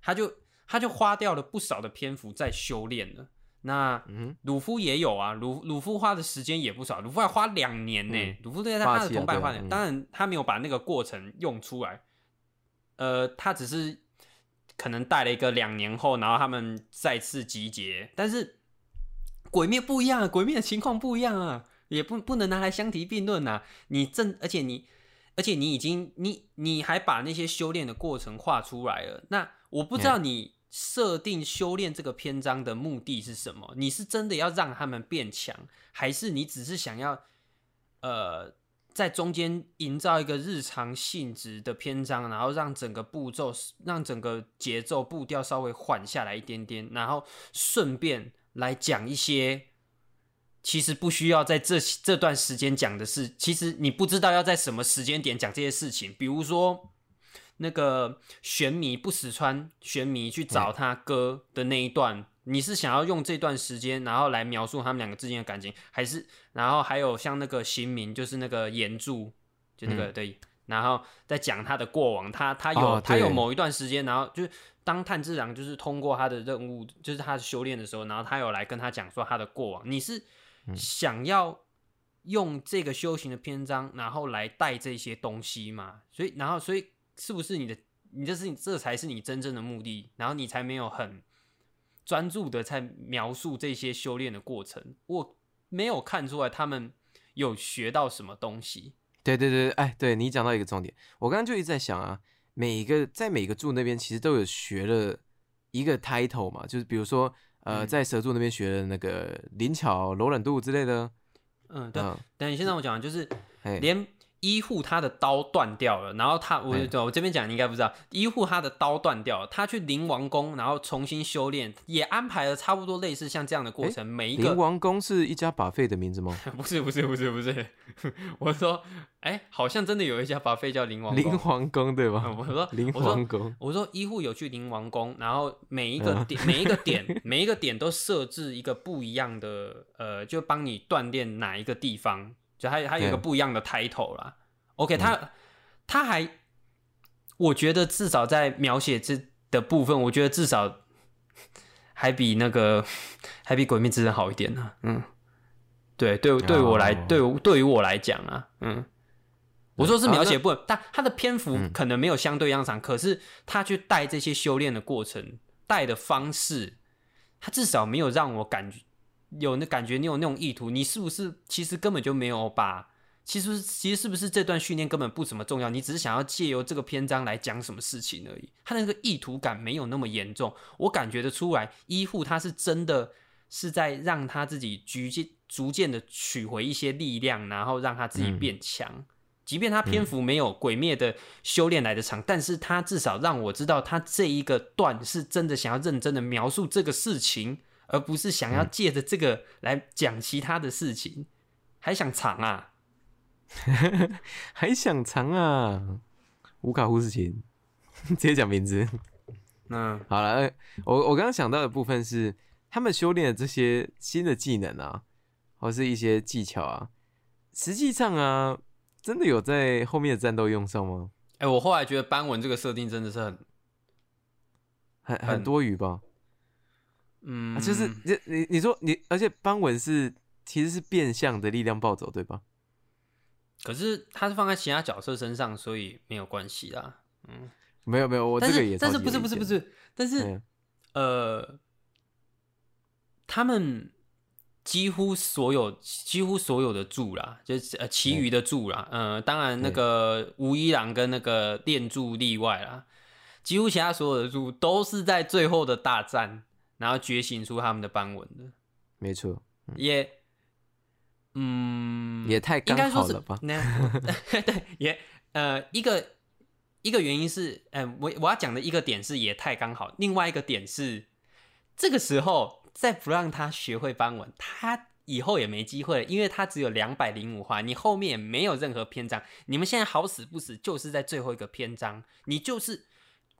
他就他就花掉了不少的篇幅在修炼了。那嗯鲁夫也有啊，鲁鲁夫花的时间也不少，鲁夫还花两年呢、嗯鲁夫对他的同伴当然他没有把那个过程用出来，呃，他只是可能带了一个两年后，然后他们再次集结，但是鬼灭不一样啊，鬼灭的情况不一样啊，也不不能拿来相提并论呐。你正，而且你，而且你已经，你你还把那些修炼的过程画出来了，那我不知道你设定修炼这个篇章的目的是什么？你是真的要让他们变强，还是你只是想要，呃？在中间营造一个日常性质的篇章，然后让整个步骤、让整个节奏步调稍微缓下来一点点，然后顺便来讲一些其实不需要在这这段时间讲的事。其实你不知道要在什么时间点讲这些事情，比如说那个玄弥不死川玄弥去找他哥的那一段。你是想要用这段时间，然后来描述他们两个之间的感情，还是然后还有像那个新民，就是那个岩柱，就那个、对，然后在讲他的过往，他他有、哦他有某一段时间，然后就是当炭治郎就是通过他的任务，就是他的修炼的时候，然后他有来跟他讲说他的过往，你是想要用这个修行的篇章，然后来带这些东西嘛？所以然后所以是不是你的你这是你这才是你真正的目的，然后你才没有很。专注的在描述这些修炼的过程，我没有看出来他们有学到什么东西。对对对，哎，对你讲到一个重点，我刚刚就一直在想啊，每一个在每个住那边其实都有学了一个 title 嘛，就是比如说呃，嗯。在蛇柱那边学的那个灵巧、柔软度之类的，嗯，对。嗯，等你先让我讲，就是哎，连医护他的刀断掉了，然后他我我这边讲你应该不知道，医护他的刀断掉了，他去灵王宫，然后重新修炼，也安排了差不多类似像这样的过程，每一个灵王宫是一家把费的名字吗？不是不是不是不是，我说哎，好像真的有一家把费叫灵王，灵王宫对嗯吧？我说灵王宫，我说医护有去灵王宫，然后每一个嗯。点、每一个点、每一个点都设置一个不一样的，呃，就帮你锻炼哪一个地方，就还还有一个不一样的 title 啦。OK，他、他还，我觉得至少在描写这的部分，我觉得至少还比那个 还比《鬼灭之刃》好一点呢、嗯，对对，对我来，哦对对于我来讲啊，嗯。我说是描写部分，但他的篇幅嗯。可能没有相对样长，可是他去带这些修炼的过程，带的方式，他至少没有让我感觉有那感觉，你有那种意图，你是不是其实根本就没有把，其实其实是不是这段训练根本不怎么重要，你只是想要借由这个篇章来讲什么事情而已，他那个意图感没有那么严重，我感觉得出来，医护他是真的是在让他自己逐渐逐渐的取回一些力量，然后让他自己变强。即便他篇幅没有《鬼灭》的修炼来的长，但是他至少让我知道他这一个段是真的想要认真的描述这个事情，而不是想要借着这个来讲其他的事情，还想藏啊，还想藏啊？无卡护士琴，直接讲名字。嗯，好了，呃我我刚刚想到的部分是，他们修炼的这些新的技能啊，或是一些技巧啊，实际上啊，真的有在后面的战斗用上吗？哎、我后来觉得斑纹这个设定真的是，很很很多余吧？嗯，啊、就是你你你说你，而且斑纹是其实是变相的力量暴走，对吧？可是他是放在其他角色身上，所以没有关系啦。嗯没有没有，我这个也但是不是不是不是，但是、嗯呃，他们几乎所有几乎所有的柱啦，就是呃其余的柱啦，呃，当然那个吴一郎跟那个电柱例外啦，几乎其他所有的柱都是在最后的大战，然后觉醒出他们的斑纹的，没错，也。嗯，也太刚应该说是好了吧？那对，也呃，一个一个原因是，嗯、我我要讲的一个点是也太刚好，另外一个点是，这个时候再不让他学会斑纹，他以后也没机会了，因为他只有两百零五话，你后面也没有任何篇章，你们现在好死不死就是在最后一个篇章，你就是。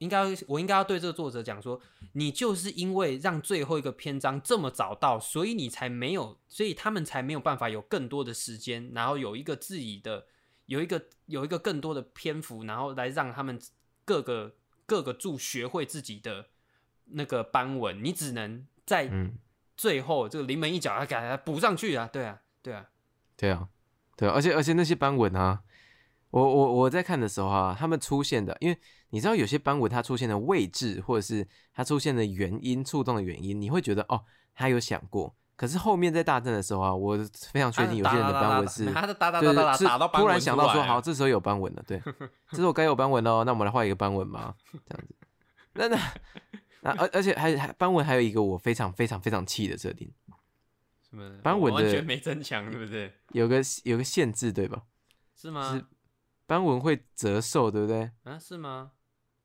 应该，我应该要对这个作者讲说，你就是因为让最后一个篇章这么早到，所以你才没有，所以他们才没有办法有更多的时间，然后有一个自己的，有一个有一个更多的篇幅，然后来让他们各个各个柱学会自己的那个斑纹。你只能在嗯，最后这个临门一脚他给他补上去啊！对啊，对啊，对啊，对啊，而且而且那些斑纹啊，我我我在看的时候啊，他们出现的，因为你知道有些斑纹它出现的位置，或者是它出现的原因、触动的原因，你会觉得哦，他有想过。可是后面在大战的时候啊，我非常确定有些人的斑纹是，他的打打对打打打是突然想到说，好，这时候有斑纹了，对，这时候该有斑纹了，那我们来画一个斑纹吧，这样子。那那那而而且还还斑纹还有一个我非常非常非常气的设定，什么斑纹的完全没增强，对不对？有个有个限制，对吧？是吗？斑纹会折寿，对不对？啊，是吗？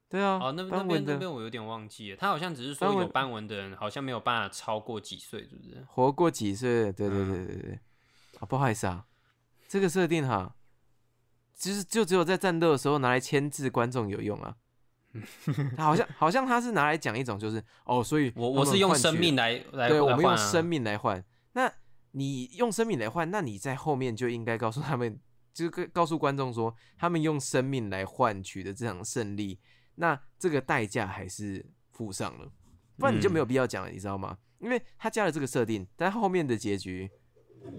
对啊，哦，那那边那边我有点忘记了，他好像只是说有斑纹的人好像没有办法超过几岁，是不是？活过几岁？对对嗯对对对。啊，不好意思啊，这个设定哈，就是就只有在战斗的时候拿来牵制观众有用啊。他好像好像他是拿来讲一种就是哦，所以我我是用生命来，来来，对，我们用生命来换。那你用生命来换，那你在后面就应该告诉他们，就是告告诉观众说，他们用生命来换取的这场胜利，那这个代价还是付上了，不然你就没有嗯必要讲了，你知道吗？因为他加了这个设定，但后面的结局，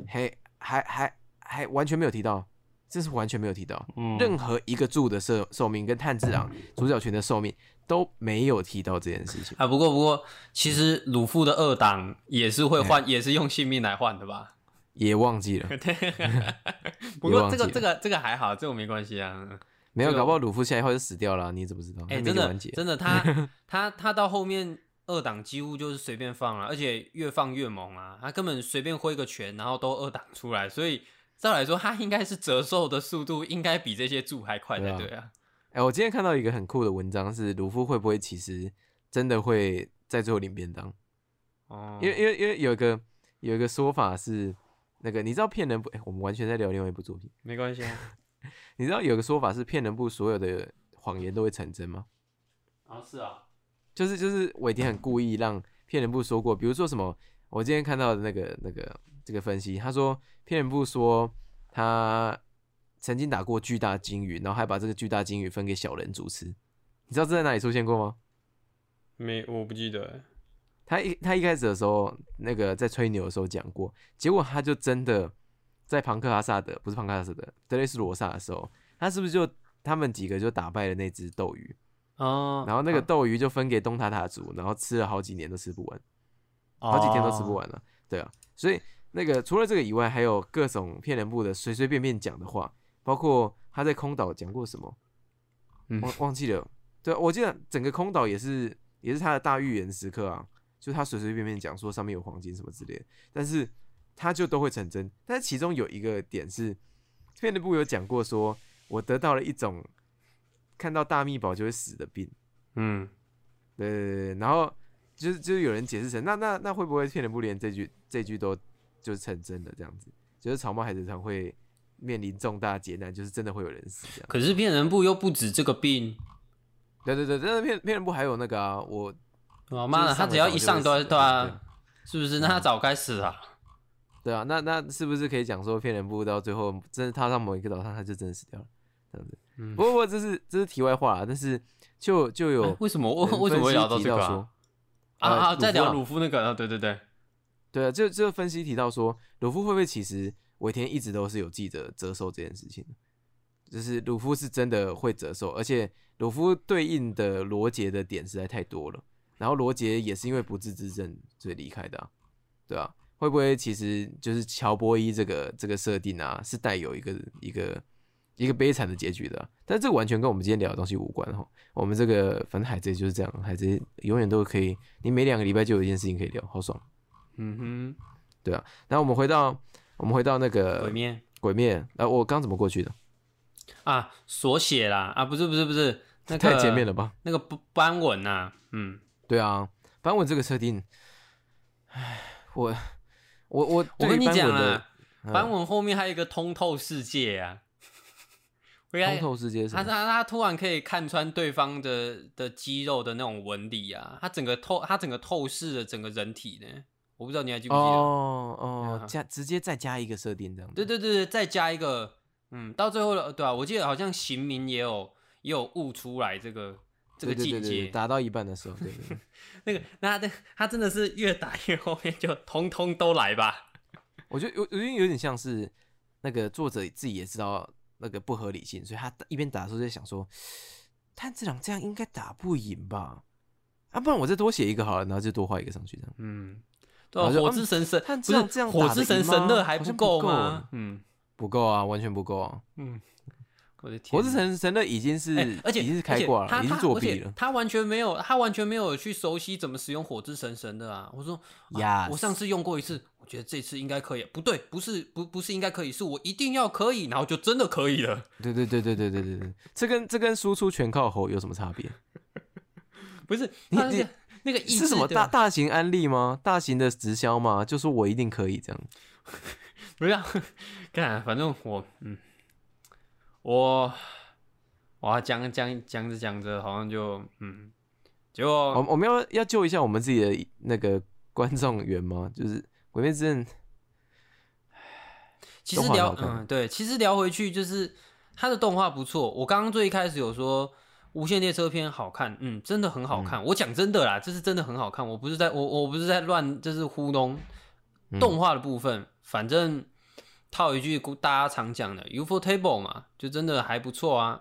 还还还还完全没有提到，这是完全没有提到，嗯任何一个柱的寿寿命跟炭治郎主角群的寿命都没有提到这件事情。啊，不过不过，其实鲁夫的二档也是会换，也是用性命来换的吧？也忘记了，不过这个这个这个还好，这个没关系啊。没有，搞不好鲁夫下一话就死掉了啊、你怎么知道？哎、真的。真的，他 他他到后面二档几乎就是随便放了，而且越放越猛啊！他根本随便挥个拳，然后都二档出来，所以照来说，他应该是折寿的速度应该比这些柱还快才对啊对啊。哎、我今天看到一个很酷的文章，是鲁夫会不会其实真的会在最后领便当？哦，因为因为因为有一个有一个说法是那个你知道骗人不？哎、我们完全在聊另外一部作品。没关系啊。你知道有个说法是骗人部所有的谎言都会成真吗？啊，是啊，就是就是尾田很故意让骗人部说过，比如说什么，我今天看到的那个那个这个分析，他说骗人部说他曾经打过巨大鲸鱼，然后还把这个巨大鲸鱼分给小人主吃。你知道这在哪里出现过吗？没，我不记得。他一他一开始的时候，那个在吹牛的时候讲过，结果他就真的在庞克阿萨德，不是庞克阿萨德，德雷斯罗萨的时候，他是不是就他们几个就打败了那只斗鱼？哦，然后那个斗鱼就分给东塔塔族，然后吃了好几年都吃不完，好几天都吃不完。完了。对啊，所以那个除了这个以外，还有各种骗人部的随随便便讲的话，包括他在空岛讲过什么，嗯忘忘记了。对啊，我记得整个空岛也是也是他的大预言时刻啊，就他随随便便讲说上面有黄金什么之类的，但是他就都会成真。但是其中有一个点是，骗人部有讲过说，我得到了一种看到大秘宝就会死的病。嗯，对对对，然后就是就是有人解释成那那那会不会骗人不连这句这句都就是成真的这样子？就是草帽海贼团会面临重大劫难，就是真的会有人死这样。可是骗人部又不止这个病，对对对，真的骗骗人部还有那个啊，我哇妈的，他只要一上都死对啊，是不是？那他早该死了。对啊，那那是不是可以讲说骗人部到最后真的踏上某一个岛上，他就真的死掉了这样子？嗯不过不过这是这是题外话啦，但是就就有哎为什么我为什么会聊到这个啊？啊啊，呃在聊鲁鲁夫那个，啊对对对，对啊，就就分析提到说，鲁夫会不会其实尾田一直都是有记者折寿这件事情，就是鲁夫是真的会折寿，而且鲁夫对应的罗杰的点实在太多了，然后罗杰也是因为不治之症所以离开的、啊，对啊，会不会其实就是乔波伊这个这个设定啊，是带有一个一个一个悲惨的结局的啊、但这个完全跟我们今天聊的东西无关哈。我们这个反正海贼就是这样，海贼永远都可以，你每两个礼拜就有一件事情可以聊，好爽。嗯然后我们回到我们回到那哼，个鬼面鬼面，啊，我刚怎么过去的？啊，所写啦啊，不是不是不是，那个太前面了吧？那个不斑纹呐，嗯，对啊，斑纹这个设定，唉，我我我我跟你讲啊，嗯斑纹后面还有一个通透世界啊，通透世界是？他他他突然可以看穿对方的的肌肉的那种纹理啊，他整个透他整个透视的整个人体呢，我不知道你还记不记得？哦哦啊，加直接再加一个设定这样。对对对对，再加一个，嗯，到最后了，对啊，我记得好像刑名也有也有悟出来这个这个境对对对对对界，打到一半的时候，对对對。那个那他他真的是越打越后面就通通都来吧，我觉得有有点有点像是那个作者自己也知道那个不合理性，所以他一边打的时候在想说，炭治郎这样应该打不赢吧？啊，不然我再多写一个好了，然后就多画一个上去这样。嗯，对火之神神但不是这样火之神神乐还不够够吗？嗯不够啊，完全不够啊！嗯，我的天哪，火之神神乐已经是、哎而且已经是开挂了，已经作弊了。他完全没有，他完全没有去熟悉怎么使用火之神神的啊！我说，啊 Yes 我上次用过一次，我觉得这次应该可以。不对，不是不不是应该可以，是我一定要可以，然后就真的可以了。对对对对对对对对，这跟这跟输出全靠吼有什么差别？不是，你你他那个意是什么大大型安利吗？大型的直销吗？就是我一定可以这样。不是、啊，看，反正我嗯，我我要讲讲讲着讲着，好像就嗯，结果我我们要要救一下我们自己的那个观众缘吗？就是《鬼灭之刃》其实聊嗯对，其实聊回去就是它的动画不错。我刚刚最一开始有说《无限列车篇》好看，嗯，真的很好看。我讲真的啦，这是真的很好看，我不是在我我不是在乱，就是糊弄嗯动画的部分。反正套一句大家常讲的 “UFO Table” 嘛，就真的还不错啊。